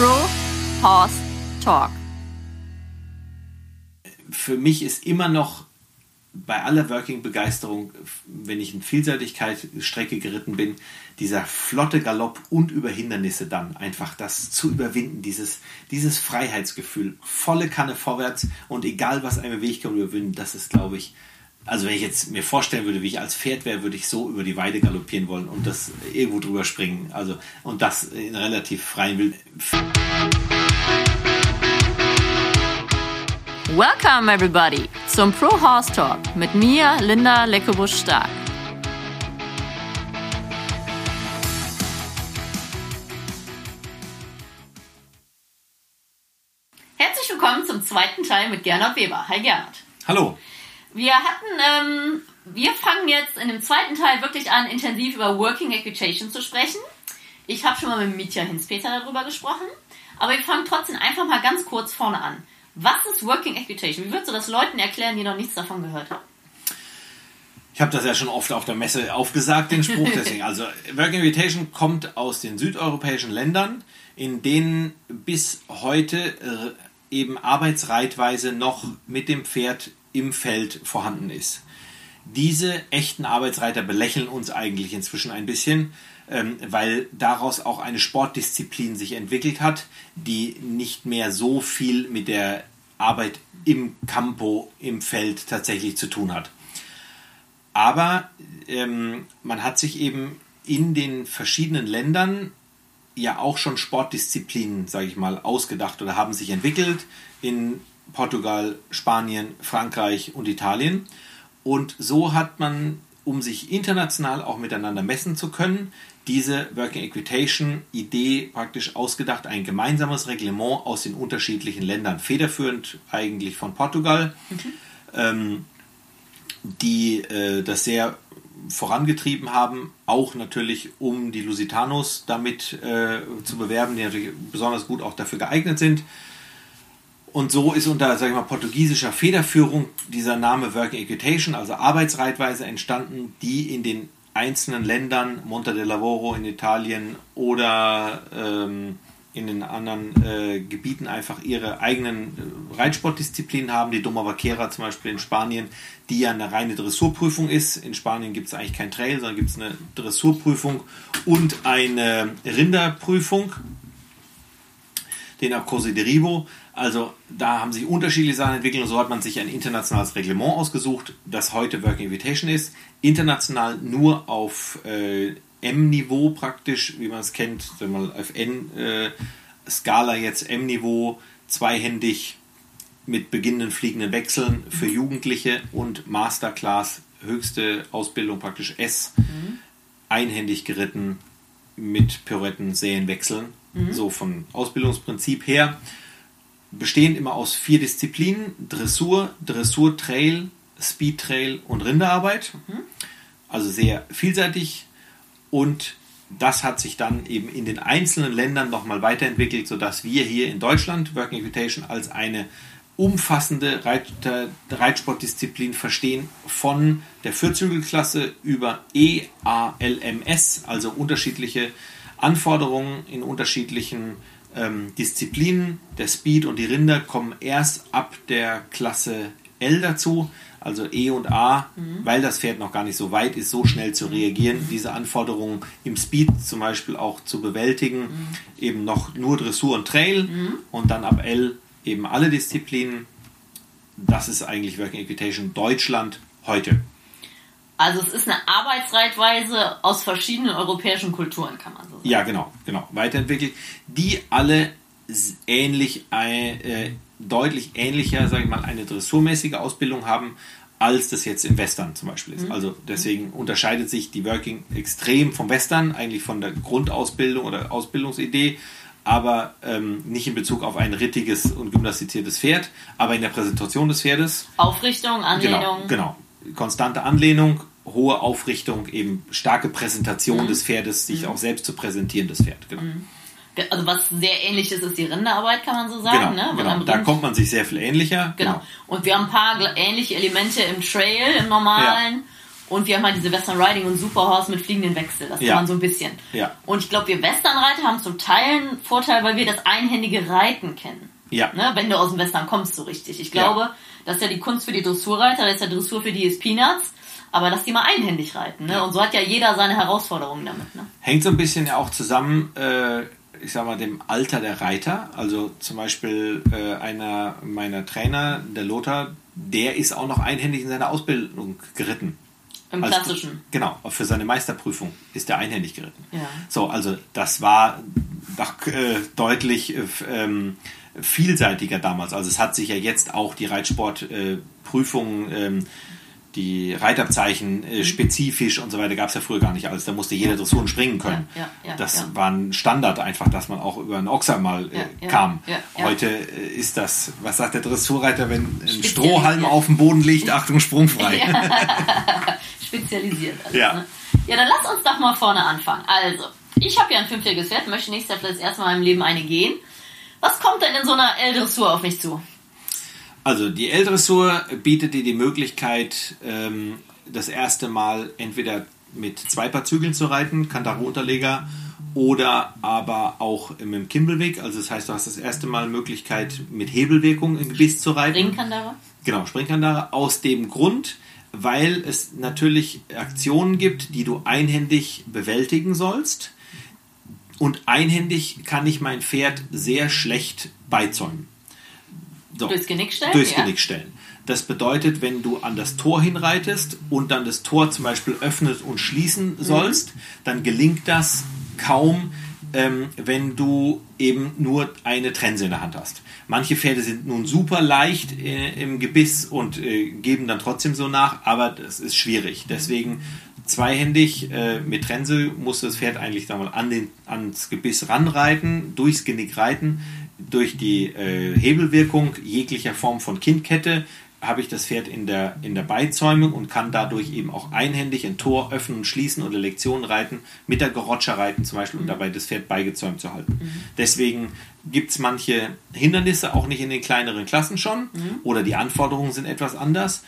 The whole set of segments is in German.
Pro Horse Talk. Für mich ist immer noch bei aller Working-Begeisterung, wenn ich in Vielseitigkeit-Strecke geritten bin, dieser flotte Galopp und über Hindernisse dann einfach das zu überwinden, dieses, dieses Freiheitsgefühl, volle Kanne vorwärts und egal was einem Weg kommt, überwinden, das ist, glaube ich, also wenn ich jetzt mir vorstellen würde, wie ich als Pferd wäre, würde ich so über die Weide galoppieren wollen und das irgendwo drüber springen, also und das in relativ freien Wild. Welcome everybody zum Pro Horse Talk mit mir, Linda Leckebusch-Stark. Herzlich willkommen zum zweiten Teil mit Gernot Weber. Hi Gernot. Hallo. Wir hatten, ähm, wir fangen jetzt in dem zweiten Teil wirklich an, intensiv über Working Equitation zu sprechen. Ich habe schon mal mit Mitya Hinspeter darüber gesprochen, aber wir fangen trotzdem einfach mal ganz kurz vorne an. Was ist Working Equitation? Wie würdest du das Leuten erklären, die noch nichts davon gehört haben? Ich habe das ja schon oft auf der Messe aufgesagt, den Spruch. Deswegen, also Working Equitation kommt aus den südeuropäischen Ländern, in denen bis heute äh, eben Arbeitsreitweise noch mit dem Pferd im Feld vorhanden ist. Diese echten Arbeitsreiter belächeln uns eigentlich inzwischen ein bisschen, ähm, weil daraus auch eine Sportdisziplin sich entwickelt hat, die nicht mehr so viel mit der Arbeit im Campo, im Feld tatsächlich zu tun hat. Aber ähm, man hat sich eben in den verschiedenen Ländern ja auch schon Sportdisziplinen, sage ich mal, ausgedacht oder haben sich entwickelt. In Portugal, Spanien, Frankreich und Italien. Und so hat man, um sich international auch miteinander messen zu können, diese Working Equitation Idee praktisch ausgedacht, ein gemeinsames Reglement aus den unterschiedlichen Ländern, federführend eigentlich von Portugal, mhm. ähm, die äh, das sehr vorangetrieben haben, auch natürlich um die Lusitanos damit äh, zu bewerben, die natürlich besonders gut auch dafür geeignet sind. Und so ist unter sag ich mal, portugiesischer Federführung dieser Name Working Equitation, also Arbeitsreitweise, entstanden, die in den einzelnen Ländern, Monte de Lavoro in Italien oder ähm, in den anderen äh, Gebieten einfach ihre eigenen äh, Reitsportdisziplinen haben. Die Doma Vaquera zum Beispiel in Spanien, die ja eine reine Dressurprüfung ist. In Spanien gibt es eigentlich kein Trail, sondern gibt es eine Dressurprüfung und eine Rinderprüfung, den Accorsi de Ribo. Also da haben sich unterschiedliche Sachen entwickelt und so hat man sich ein internationales Reglement ausgesucht, das heute Working Invitation ist. International nur auf äh, M-Niveau praktisch, wie man es kennt, wenn man auf N-Skala äh, jetzt M-Niveau, zweihändig mit beginnenden fliegenden Wechseln für mhm. Jugendliche und Masterclass, höchste Ausbildung praktisch S, mhm. einhändig geritten mit Pirouetten, Säen, Wechseln, mhm. so von Ausbildungsprinzip her bestehen immer aus vier Disziplinen: Dressur, Dressur Trail, Speed Trail und Rinderarbeit. Mhm. Also sehr vielseitig und das hat sich dann eben in den einzelnen Ländern nochmal weiterentwickelt, sodass wir hier in Deutschland Working Equitation als eine umfassende Reit Reitsportdisziplin verstehen, von der Vierzügelklasse über EALMS, also unterschiedliche Anforderungen in unterschiedlichen ähm, Disziplinen, der Speed und die Rinder kommen erst ab der Klasse L dazu, also E und A, mhm. weil das Pferd noch gar nicht so weit ist, so schnell zu reagieren, diese Anforderungen im Speed zum Beispiel auch zu bewältigen, mhm. eben noch nur Dressur und Trail mhm. und dann ab L eben alle Disziplinen. Das ist eigentlich Working Equitation Deutschland heute. Also es ist eine Arbeitsreitweise aus verschiedenen europäischen Kulturen, kann man so sagen. Ja, genau, genau. Weiterentwickelt, die alle ähnlich, äh, deutlich ähnlicher, sage ich mal, eine dressurmäßige Ausbildung haben, als das jetzt im Western zum Beispiel ist. Mhm. Also deswegen unterscheidet sich die Working extrem vom Western, eigentlich von der Grundausbildung oder Ausbildungsidee, aber ähm, nicht in Bezug auf ein rittiges und gymnastiziertes Pferd, aber in der Präsentation des Pferdes. Aufrichtung, Anlehnung. Genau, genau. Konstante Anlehnung hohe Aufrichtung, eben starke Präsentation mhm. des Pferdes, sich mhm. auch selbst zu präsentieren, das Pferd. Genau. Mhm. Also was sehr ähnlich ist, ist die Rinderarbeit, kann man so sagen. Genau, ne? genau. da kommt man sich sehr viel ähnlicher. Genau. genau. Und wir haben ein paar ähnliche Elemente im Trail, im normalen. Ja. Und wir haben halt diese Western Riding und Superhorse mit fliegenden Wechsel. Das Ja. kann man so ein bisschen. Ja. Und ich glaube, wir Westernreiter haben zum Teil einen Vorteil, weil wir das einhändige Reiten kennen. Ja. Ne? Wenn du aus dem Western kommst, so richtig. Ich Ja. glaube, das ist ja die Kunst für die Dressurreiter, das ist ja Dressur für die ist Peanuts. Aber dass die mal einhändig reiten. Ne? Und so hat ja jeder seine Herausforderungen damit. Ne? Hängt so ein bisschen ja auch zusammen, äh, ich sag mal, dem Alter der Reiter. Also zum Beispiel äh, einer meiner Trainer, der Lothar, der ist auch noch einhändig in seiner Ausbildung geritten. Im Als- Klassischen. Genau, für seine Meisterprüfung ist er einhändig geritten. Ja. So, also das war doch äh, deutlich äh, ähm, vielseitiger damals. Also es hat sich ja jetzt auch die Reitsportprüfungen, äh, ähm, die Reitabzeichen äh, spezifisch und so weiter gab es ja früher gar nicht alles. Da musste jeder Dressuren springen können. Ja, ja, ja, das war ein Standard einfach, dass man auch über einen Ochser mal äh, kam. Heute äh, ist das, was sagt der Dressurreiter, wenn ein. Strohhalm auf dem Boden liegt, Achtung, sprungfrei. Spezialisiert. Also, Ja. Ne? ja, dann lass uns doch mal vorne anfangen. Also, ich habe ja ein fünfjähriges Pferd, möchte nächstes Jahr vielleicht das erste Mal in meinem Leben eine gehen. Was kommt denn in so einer L-Dressur auf mich zu? Also die L-Dressur bietet dir die Möglichkeit, ähm, das erste Mal entweder mit zwei Paar Zügeln zu reiten, Kantaro-Unterleger, oder aber auch mit dem Kimbelweg. Also das heißt, du hast das erste Mal Möglichkeit, mit Hebelwirkung im Gebiss zu reiten. Ringkandare? Genau, Springkandare. Aus dem Grund, weil es natürlich Aktionen gibt, die du einhändig bewältigen sollst. Und einhändig kann ich mein Pferd sehr schlecht beizäumen. So, Durchs Genick stellen? Durchs Ja. Genick stellen. Das bedeutet, wenn du an das Tor hinreitest und dann das Tor zum Beispiel öffnen und schließen Mhm. sollst, dann gelingt das kaum, ähm, wenn du eben nur eine Trense in der Hand hast. Manche Pferde sind nun super leicht äh, im Gebiss und äh, geben dann trotzdem so nach, aber das ist schwierig. Deswegen zweihändig äh, mit Trense muss das Pferd eigentlich wir mal, an den, ans Gebiss ranreiten, durchs Genick reiten, durch die äh, Hebelwirkung jeglicher Form von Kindkette habe ich das Pferd in der, in der Beizäumung und kann dadurch eben auch einhändig ein Tor öffnen und schließen oder Lektionen reiten, mit der Gerotscher reiten zum Beispiel und dabei das Pferd beigezäumt zu halten. Deswegen gibt es manche Hindernisse, auch nicht in den kleineren Klassen schon, oder die Anforderungen sind etwas anders,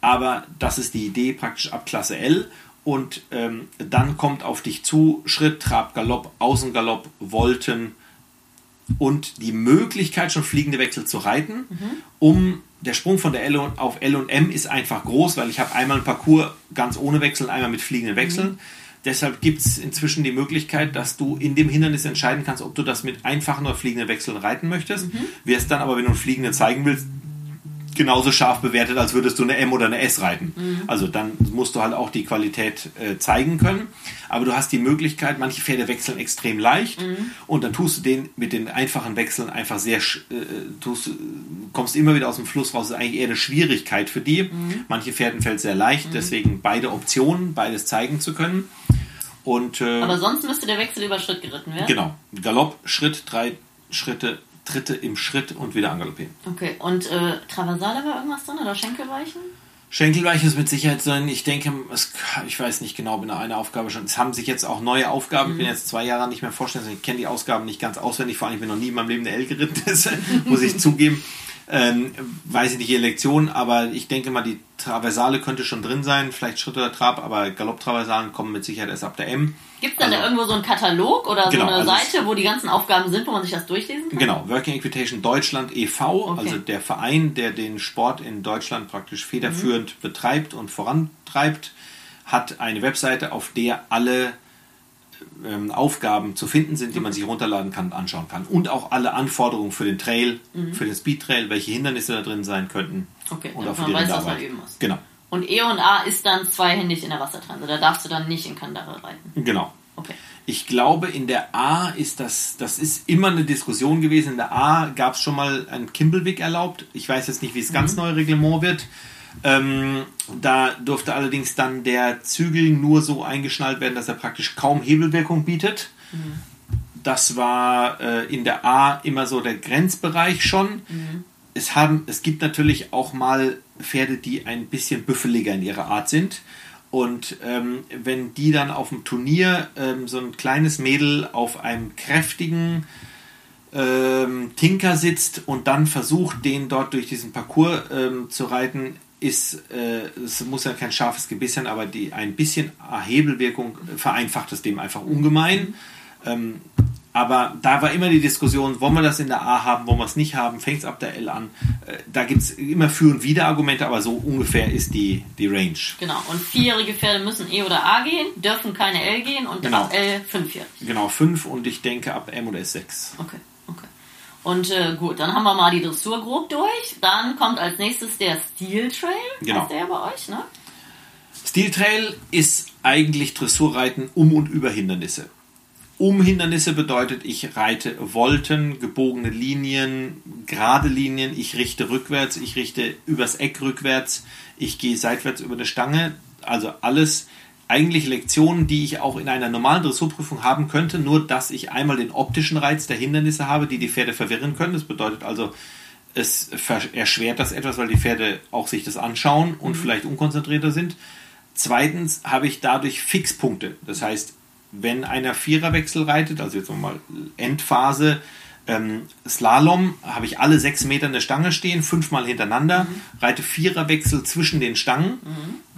aber das ist die Idee praktisch ab Klasse L und ähm, dann kommt auf dich zu Schritt, Trab, Galopp, Außengalopp, Volten, und die Möglichkeit, schon fliegende Wechsel zu reiten, um der Sprung von der L auf L und M ist einfach groß, weil ich habe einmal ein Parcours ganz ohne Wechsel, einmal mit fliegenden Wechseln. Deshalb gibt es inzwischen die Möglichkeit, dass du in dem Hindernis entscheiden kannst, ob du das mit einfachen oder fliegenden Wechseln reiten möchtest. Wirst dann aber, wenn du einen fliegenden zeigen willst, genauso scharf bewertet, als würdest du eine M oder eine S reiten. Also dann musst du halt auch die Qualität äh, zeigen können. Aber du hast die Möglichkeit, manche Pferde wechseln extrem leicht und dann tust du den mit den einfachen Wechseln einfach sehr, äh, tust, du- kommst immer wieder aus dem Fluss raus. Das ist eigentlich eher eine Schwierigkeit für die. Manche Pferden fällt sehr leicht, deswegen beide Optionen, beides zeigen zu können. Und äh, Aber sonst müsste der Wechsel über Schritt geritten werden? genau, Galopp, Schritt, drei Schritte, Tritte im Schritt und wieder angaloppieren. Okay, und äh, Traversale war irgendwas drin oder Schenkelweichen? Schenkelweich ist mit Sicherheit sein. Ich denke, es, ich weiß nicht genau, bin eine Aufgabe schon. Es haben sich jetzt auch neue Aufgaben. Ich bin jetzt zwei Jahre nicht mehr vorstellen. Ich kenne die Ausgaben nicht ganz auswendig. Vor allem, ich bin noch nie in meinem Leben eine L geritten, das muss ich zugeben. Ähm, weiß ich nicht, die Lektion, aber ich denke mal, die Traversale könnte schon drin sein. Vielleicht Schritt oder Trab, aber Galopptraversalen kommen mit Sicherheit erst ab der M. Gibt es denn Also- da irgendwo so einen Katalog oder Genau, so eine also Seite, wo die ganzen Aufgaben sind, wo man sich das durchlesen kann? Genau, Working Equitation Deutschland e.V., Okay. also der Verein, der den Sport in Deutschland praktisch federführend betreibt und vorantreibt, hat eine Webseite, auf der alle ähm, Aufgaben zu finden sind, die man sich runterladen kann und anschauen kann. Und auch alle Anforderungen für den Trail, für den Speed Trail, welche Hindernisse da drin sein könnten. Okay, und auch für man die weiß, was man üben muss. Genau, Und E und A ist dann zweihändig in der Wassertranse. Da darfst du dann nicht in Kandare reiten. genau. Okay. Ich glaube, in der A ist das, das ist immer eine Diskussion gewesen. In der A gab es schon mal ein Kimbelweg erlaubt. Ich weiß jetzt nicht, wie es ganz neue Reglement wird. Ähm, da durfte allerdings dann der Zügel nur so eingeschnallt werden, dass er praktisch kaum Hebelwirkung bietet. Das war äh, in der A immer so der Grenzbereich schon. Es, haben, es gibt natürlich auch mal Pferde, die ein bisschen büffeliger in ihrer Art sind. Und ähm, wenn die dann auf dem Turnier ähm, so ein kleines Mädel auf einem kräftigen ähm, Tinker sitzt und dann versucht, den dort durch diesen Parcours ähm, zu reiten, ist, äh, es muss ja kein scharfes Gebiss sein, aber die, ein bisschen Hebelwirkung vereinfacht es dem einfach ungemein. Ähm, aber da war immer die Diskussion, wollen wir das in der A haben, wollen wir es nicht haben, fängt es ab der L an. Äh, da gibt es immer Für- und Wider-Argumente, aber so ungefähr ist die, die Range. Genau, und vierjährige Pferde müssen E oder A gehen, dürfen keine L gehen und Genau. ab L fünfjährig. Genau, 5 und ich denke ab M oder S6. Okay, okay. Und äh, gut, dann haben wir mal die Dressur grob durch. Dann kommt als nächstes der Steel Trail. Genau. Heißt der ja bei euch, ne? Steel Trail ist eigentlich Dressurreiten um und über Hindernisse. Um Hindernisse bedeutet, ich reite Volten, gebogene Linien, gerade Linien, ich richte rückwärts, ich richte übers Eck rückwärts, ich gehe seitwärts über eine Stange. Also alles eigentlich Lektionen, die ich auch in einer normalen Dressurprüfung haben könnte, nur dass ich einmal den optischen Reiz der Hindernisse habe, die die Pferde verwirren können. Das bedeutet also, es erschwert das etwas, weil die Pferde auch sich das anschauen und vielleicht unkonzentrierter sind. Zweitens habe ich dadurch Fixpunkte. Das heißt, wenn einer Viererwechsel reitet, also jetzt nochmal Endphase, ähm, Slalom, habe ich alle sechs Meter eine Stange stehen, fünfmal hintereinander, reite Viererwechsel zwischen den Stangen,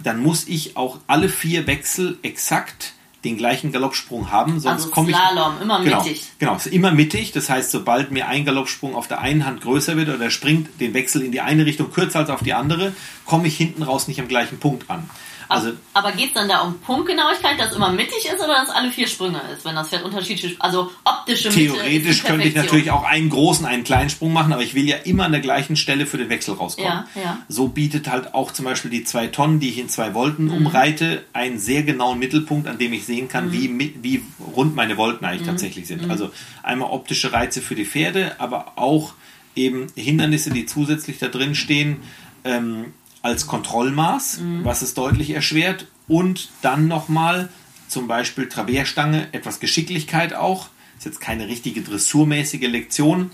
dann muss ich auch alle vier Wechsel exakt den gleichen Galoppsprung haben, sonst Also komme ich Slalom, immer genau, mittig. Genau, ist immer mittig. Das heißt, sobald mir ein Galoppsprung auf der einen Hand größer wird oder er springt den Wechsel in die eine Richtung kürzer als auf die andere, komme ich hinten raus nicht am gleichen Punkt an. Also aber geht es dann da um Punktgenauigkeit, dass immer mittig ist oder dass alle vier Sprünge ist, wenn das Pferd unterschiedlich Also optische Mitte theoretisch könnte ich natürlich auch einen großen, einen kleinen Sprung machen, aber ich will ja immer an der gleichen Stelle für den Wechsel rauskommen. Ja, ja. So bietet halt auch zum Beispiel die zwei Tonnen, die ich in zwei Volten Mhm. umreite, einen sehr genauen Mittelpunkt, an dem ich sehen kann, Mhm. wie, wie rund meine Volten eigentlich tatsächlich sind. Also einmal optische Reize für die Pferde, aber auch eben Hindernisse, die zusätzlich da drin stehen, ähm, als Kontrollmaß, Mhm. was es deutlich erschwert. Und dann nochmal zum Beispiel Traverstange, etwas Geschicklichkeit auch. Ist jetzt keine richtige dressurmäßige Lektion.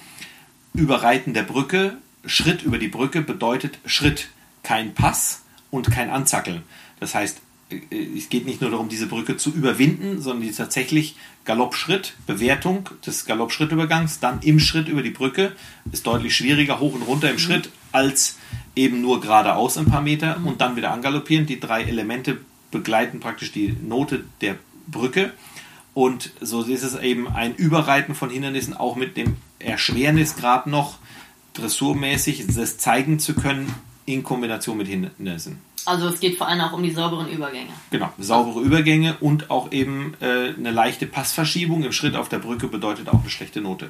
Überreiten der Brücke, Schritt über die Brücke bedeutet Schritt, kein Pass und kein Anzackeln. Das heißt, äh, es geht nicht nur darum, diese Brücke zu überwinden, sondern die tatsächlich Galoppschritt, Bewertung des Galoppschrittübergangs, dann im Schritt über die Brücke, ist deutlich schwieriger, hoch und runter im Schritt, als eben nur geradeaus ein paar Meter und dann wieder angaloppieren. Die drei Elemente begleiten praktisch die Note der Brücke. Und so ist es eben ein Überreiten von Hindernissen, auch mit dem Erschwernisgrad noch dressurmäßig das zeigen zu können in Kombination mit Hindernissen. Also es geht vor allem auch um die sauberen Übergänge. Genau, saubere Übergänge und auch eben äh, eine leichte Passverschiebung im Schritt auf der Brücke bedeutet auch eine schlechte Note.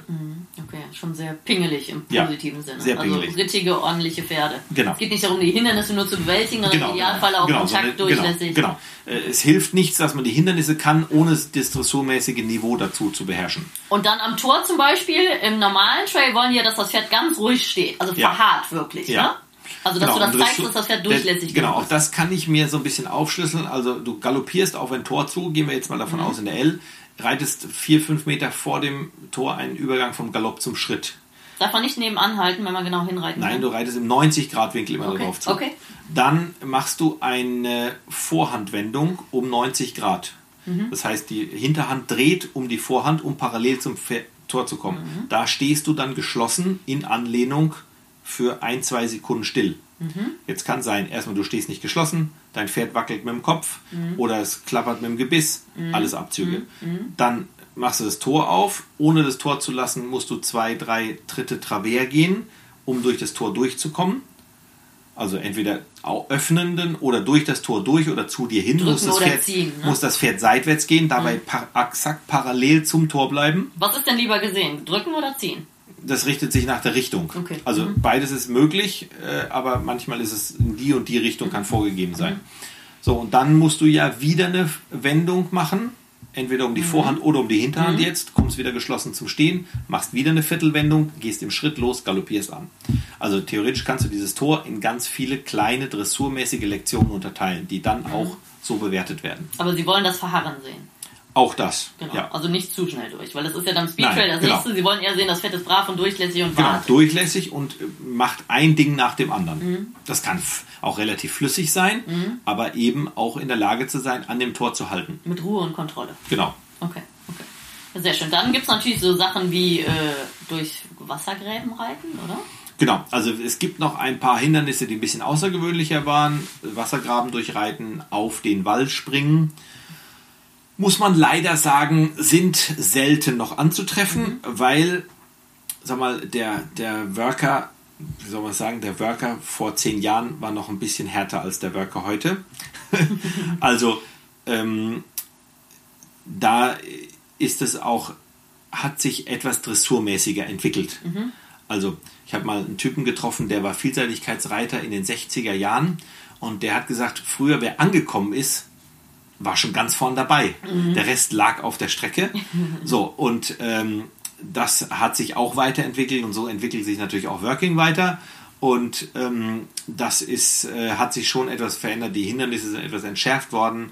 Okay, schon sehr pingelig im Ja, positiven Sinne. sehr pingelig. Also rittige, ordentliche Pferde. Genau. Es geht nicht darum, die Hindernisse nur zu bewältigen, sondern im Idealfall auch genau, so eine- kontaktdurchlässig. Genau, genau. Äh, Es hilft nichts, dass man die Hindernisse kann, ohne das dressurmäßige Niveau dazu zu beherrschen. Und dann am Tor zum Beispiel, im normalen Trail wollen die ja, dass das Pferd ganz ruhig steht. Also Ja. verharrt wirklich. Ja. Ne? Also dass Genau, du das und zeigst, dass das Pferd der- durchlässig Genau, genug auch das kann ich mir so ein bisschen aufschlüsseln. Also du galoppierst auf ein Tor zu, gehen wir jetzt mal Mhm. davon aus in der L, reitest vier, fünf Meter vor dem Tor einen Übergang vom Galopp zum Schritt. Darf man nicht nebenan halten, wenn man genau hinreiten Nein, will? du reitest im 90-Grad-Winkel immer Okay, darauf zu. okay. Dann machst du eine Vorhandwendung um 90 Grad. Mhm. Das heißt, die Hinterhand dreht um die Vorhand, um parallel zum Tor zu kommen. Mhm. Da stehst du dann geschlossen in Anlehnung für ein, zwei Sekunden still. Mhm. Jetzt kann sein, erstmal du stehst nicht geschlossen, dein Pferd wackelt mit dem Kopf Mhm. oder es klappert mit dem Gebiss, alles Abzüge. Dann machst du das Tor auf. Ohne das Tor zu lassen, musst du zwei, drei Tritte Travers gehen, um durch das Tor durchzukommen. Also entweder öffnenden oder durch das Tor durch oder zu dir hin Drücken muss das, Pferd, ziehen, ne? muss das Pferd seitwärts gehen, dabei par exakt parallel zum Tor bleiben. Was ist denn lieber gesehen? Drücken oder ziehen? Das richtet sich nach der Richtung. Okay. Also beides ist möglich, äh, aber manchmal ist es in die und die Richtung kann vorgegeben sein. So, und dann musst du ja wieder eine Wendung machen, entweder um die Vorhand oder um die Hinterhand jetzt, kommst wieder geschlossen zum Stehen, machst wieder eine Viertelwendung, gehst im Schritt los, galoppierst an. Also theoretisch kannst du dieses Tor in ganz viele kleine dressurmäßige Lektionen unterteilen, die dann auch so bewertet werden. Aber sie wollen das Verharren sehen. Auch das. Genau. Ja. Also nicht zu schnell durch, weil das ist ja dann Speedtrail das genau. nächste. Sie wollen eher sehen, das Pferd ist brav und durchlässig und Genau, wartet. durchlässig und äh, macht ein Ding nach dem anderen. Mhm. Das kann auch relativ flüssig sein, aber eben auch in der Lage zu sein, an dem Tor zu halten. Mit Ruhe und Kontrolle. Genau. Okay, okay. Sehr schön. Dann gibt es natürlich so Sachen wie äh, durch Wassergräben reiten, oder? Genau, also es gibt noch ein paar Hindernisse, die ein bisschen außergewöhnlicher waren. Wassergraben durchreiten, auf den Wall springen. Muss man leider sagen, sind selten noch anzutreffen, weil, sag mal, der, der Worker, wie soll man sagen, der Worker vor zehn Jahren war noch ein bisschen härter als der Worker heute. also, ähm, da ist es auch, hat sich etwas dressurmäßiger entwickelt. Also, ich habe mal einen Typen getroffen, der war Vielseitigkeitsreiter in den 60er Jahren und der hat gesagt, früher wer angekommen ist, war schon ganz vorn dabei. Der Rest lag auf der Strecke. So, und ähm, das hat sich auch weiterentwickelt und so entwickelt sich natürlich auch Working weiter. Und ähm, das ist, äh, hat sich schon etwas verändert. Die Hindernisse sind etwas entschärft worden.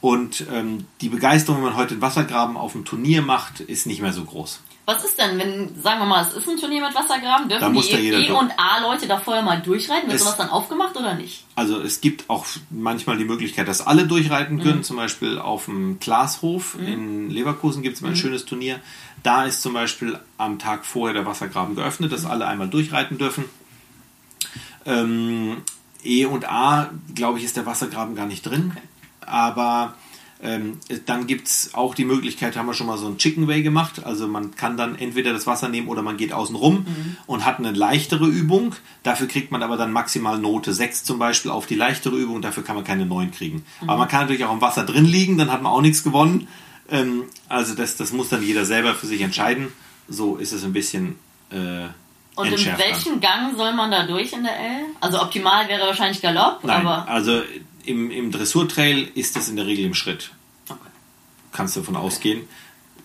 Und ähm, die Begeisterung, wenn man heute den Wassergraben auf dem Turnier macht, ist nicht mehr so groß. Was ist denn, wenn, sagen wir mal, es ist ein Turnier mit Wassergraben, Da dürfen muss die da E- und A-Leute da vorher mal durchreiten? Wird Es- sowas dann aufgemacht oder nicht? Also es gibt auch manchmal die Möglichkeit, dass alle durchreiten können. Zum Beispiel auf dem Glashof in Leverkusen gibt es mal ein schönes Turnier. Da ist zum Beispiel am Tag vorher der Wassergraben geöffnet, dass alle einmal durchreiten dürfen. Ähm, E und A, glaube ich, ist der Wassergraben gar nicht drin. Aber ähm, dann gibt es auch die Möglichkeit, haben wir schon mal so ein Chicken Way gemacht. Also man kann dann entweder das Wasser nehmen oder man geht außen rum und hat eine leichtere Übung. Dafür kriegt man aber dann maximal Note 6 zum Beispiel auf die leichtere Übung. Dafür kann man keine 9 kriegen. Aber man kann natürlich auch im Wasser drin liegen, dann hat man auch nichts gewonnen. Ähm, also das, das muss dann jeder selber für sich entscheiden. So ist es ein bisschen äh, Und in welchen Gang soll man da durch in der L? Also optimal wäre wahrscheinlich Galopp, Nein, aber. also im, im Dressurtrail ist das in der Regel im Schritt. Okay. Kannst du davon ausgehen.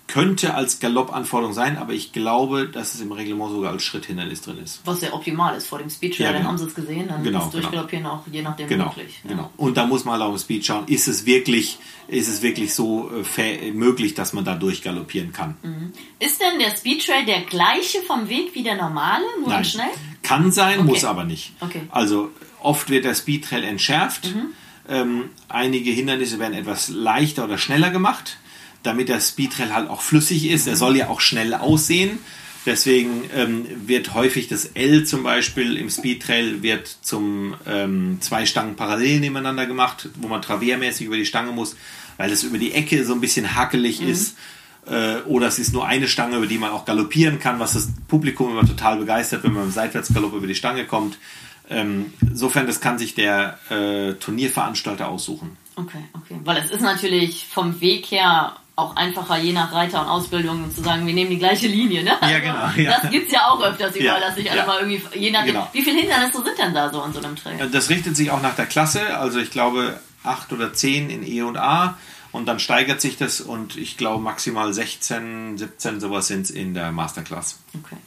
Könnte als Galoppanforderung sein, aber ich glaube, dass es im Reglement sogar als Schritthindernis drin ist. Was ja optimal ist vor dem Speedtrail, Ja, dann genau. haben sie es gesehen, dann Genau, ist Durchgaloppieren auch je nachdem Genau, möglich. Ja. genau. Und da muss man halt auch im Speed schauen, ist es wirklich, ist es wirklich so äh, fä- möglich, dass man da durchgaloppieren kann? Ist denn der Speedtrail der gleiche vom Weg wie der normale, nur in schnell? Kann sein, Okay. muss aber nicht. Okay. Also oft wird der Speedtrail entschärft. Mhm. Ähm, einige Hindernisse werden etwas leichter oder schneller gemacht, damit der Speedtrail halt auch flüssig ist. Er soll ja auch schnell aussehen. Deswegen ähm, wird häufig das L zum Beispiel im Speedtrail wird zum ähm, zwei Stangen parallel nebeneinander gemacht, wo man traviermäßig über die Stange muss, weil es über die Ecke so ein bisschen hakelig ist. Äh, oder es ist nur eine Stange, über die man auch galoppieren kann, was das Publikum immer total begeistert, wenn man im Seitwärtsgalopp über die Stange kommt. Ähm, insofern, das kann sich der äh, Turnierveranstalter aussuchen. Okay, okay. Weil es ist natürlich vom Weg her auch einfacher, je nach Reiter und Ausbildung zu sagen, wir nehmen die gleiche Linie, ne? Ja, genau, ja. Das gibt's ja auch öfters überall, Ja, dass sich alle ja. mal irgendwie, je nachdem, Genau. wie viele Hindernisse sind denn da so in so einem Trail? Das richtet sich auch nach der Klasse, also ich glaube acht oder zehn in E und A und dann steigert sich das und ich glaube maximal 16, 17 sowas sind es in der Masterclass. Okay.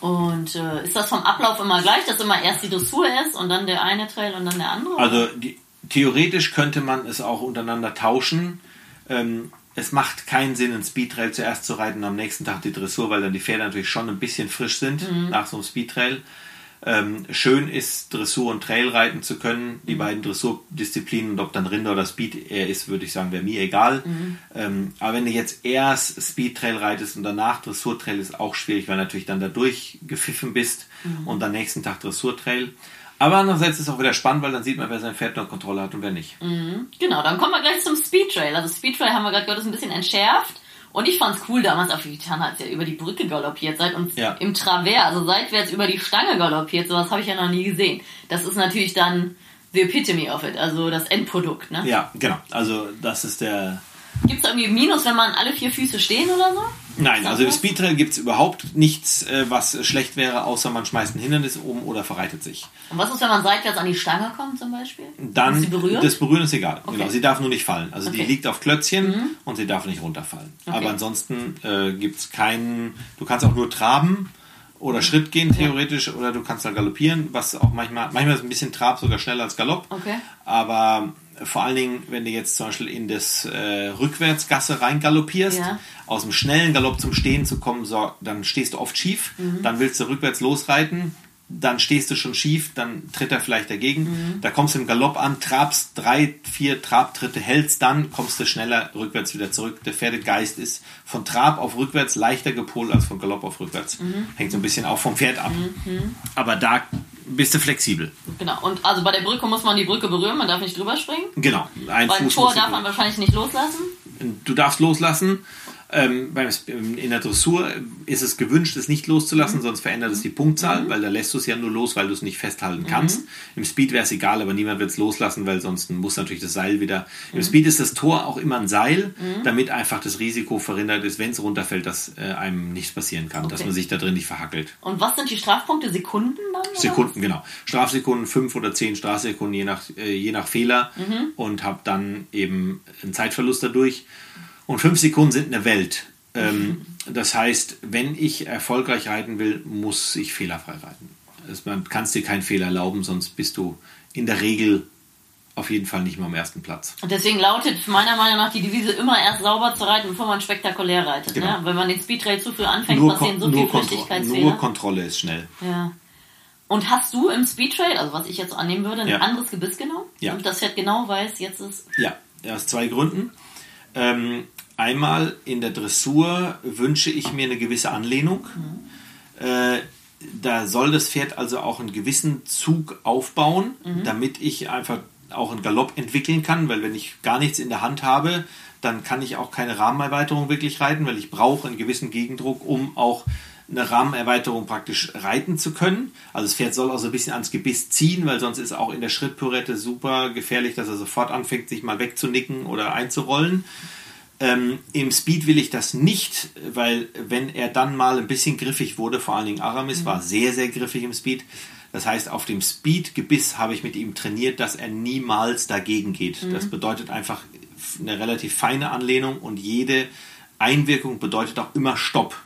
Und äh, ist das vom Ablauf immer gleich, dass immer erst die Dressur ist und dann der eine Trail und dann der andere? Also die, theoretisch könnte man es auch untereinander tauschen. Ähm, es macht keinen Sinn, einen Speedtrail zuerst zu reiten und am nächsten Tag die Dressur, weil dann die Pferde natürlich schon ein bisschen frisch sind nach so einem Speedtrail. Ähm, schön ist, Dressur und Trail reiten zu können, die beiden Dressurdisziplinen, und ob dann Rinder oder Speed eher ist, würde ich sagen, wäre mir egal. Ähm, aber wenn du jetzt erst Speedtrail reitest und danach Dressurtrail, ist auch schwierig, weil natürlich dann da durchgepfiffen bist und am nächsten Tag Dressurtrail. Aber andererseits ist es auch wieder spannend, weil dann sieht man, wer sein Pferd noch Kontrolle hat und wer nicht. Genau, dann kommen wir gleich zum Speedtrail. Also Speedtrail haben wir gerade gehört, ist ein bisschen entschärft. Und ich fand's cool damals auf Gitan, als ihr über die Brücke galoppiert seid und Ja. im Travers, also seitwärts über die Stange galoppiert. Sowas habe ich ja noch nie gesehen. Das ist natürlich dann the epitome of it, also das Endprodukt. Ne? Ja, genau. Also das ist der... Gibt's da irgendwie Minus, wenn man alle vier Füße stehen oder so? Nein, also im? Speedtrail gibt es überhaupt nichts, äh, was schlecht wäre, außer man schmeißt ein Hindernis um oder verreitet sich. Und was ist, wenn man seitwärts an die Stange kommt zum Beispiel? Dann, das Berühren ist egal. Okay. Genau, sie darf nur nicht fallen. Also die Okay. Mhm. liegt auf Klötzchen und sie darf nicht runterfallen. Okay. Aber ansonsten äh, gibt es keinen, du kannst auch nur traben oder Schritt gehen theoretisch oder du kannst halt galoppieren, was auch manchmal, manchmal ist ein bisschen Trab sogar schneller als Galopp. Okay. Aber vor allen Dingen, wenn du jetzt zum Beispiel in das äh, Rückwärtsgasse reingaloppierst, Ja. aus dem schnellen Galopp zum Stehen zu kommen, so, dann stehst du oft schief, Mhm. dann willst du rückwärts losreiten dann stehst du schon schief, dann tritt er vielleicht dagegen. Mhm. Da kommst du im Galopp an, trabst drei, vier Trabtritte, hältst dann, kommst du schneller rückwärts wieder zurück. Der Pferdegeist ist von Trab auf rückwärts leichter gepolt als von Galopp auf rückwärts. Mhm. Hängt so ein bisschen auch vom Pferd ab. Aber da bist du flexibel. Genau. Und also bei der Brücke muss man die Brücke berühren, man darf nicht drüber springen. Genau. Ein Beim Fuß Tor darf man wahrscheinlich nicht loslassen. Du darfst loslassen. Ähm, beim, in der Dressur ist es gewünscht, es nicht loszulassen, sonst verändert es die Punktzahl, weil da lässt du es ja nur los, weil du es nicht festhalten kannst. Im Speed wäre es egal, aber niemand wird es loslassen, weil sonst muss natürlich das Seil wieder. Im Speed ist das Tor auch immer ein Seil, damit einfach das Risiko verhindert ist, wenn es runterfällt, dass äh, einem nichts passieren kann, dass Okay. man sich da drin nicht verhackelt. Und was sind die Strafpunkte? Sekunden dann? oder? Sekunden, genau. Strafsekunden, fünf oder zehn Strafsekunden, je nach, äh, je nach Fehler. Und habe dann eben einen Zeitverlust dadurch. Und fünf Sekunden sind eine Welt. Ähm, das heißt, wenn ich erfolgreich reiten will, muss ich fehlerfrei reiten. Also man kannst dir keinen Fehler erlauben, sonst bist du in der Regel auf jeden Fall nicht mehr am ersten Platz. Und deswegen lautet meiner Meinung nach die Devise immer erst sauber zu reiten, bevor man spektakulär reitet. Genau. Ne? Wenn man den Speedtrail zu früh anfängt, Nur, passieren so viele Flüchtigkeitsfehler. nur Kontrolle ist schnell. Ja. Und hast du im Speedtrail, also was ich jetzt annehmen würde, ein Ja. anderes Gebiss genommen? Ja. Und das Pferd genau weiß, jetzt ist. Ja, aus zwei Gründen. Ähm, einmal in der Dressur wünsche ich mir eine gewisse Anlehnung. Äh, da soll das Pferd also auch einen gewissen Zug aufbauen, damit ich einfach auch einen Galopp entwickeln kann, weil wenn ich gar nichts in der Hand habe, dann kann ich auch keine Rahmenerweiterung wirklich reiten, weil ich brauche einen gewissen Gegendruck, um auch eine Rahmenerweiterung praktisch reiten zu können. Also das Pferd soll auch so ein bisschen ans Gebiss ziehen, weil sonst ist auch in der Schrittpürette super gefährlich, dass er sofort anfängt, sich mal wegzunicken oder einzurollen. Ähm, Im Speed will ich das nicht, weil wenn er dann mal ein bisschen griffig wurde, vor allen Dingen Aramis war sehr, sehr griffig im Speed. Das heißt, auf dem Speed-Gebiss habe ich mit ihm trainiert, dass er niemals dagegen geht. Das bedeutet einfach eine relativ feine Anlehnung und jede Einwirkung bedeutet auch immer Stopp.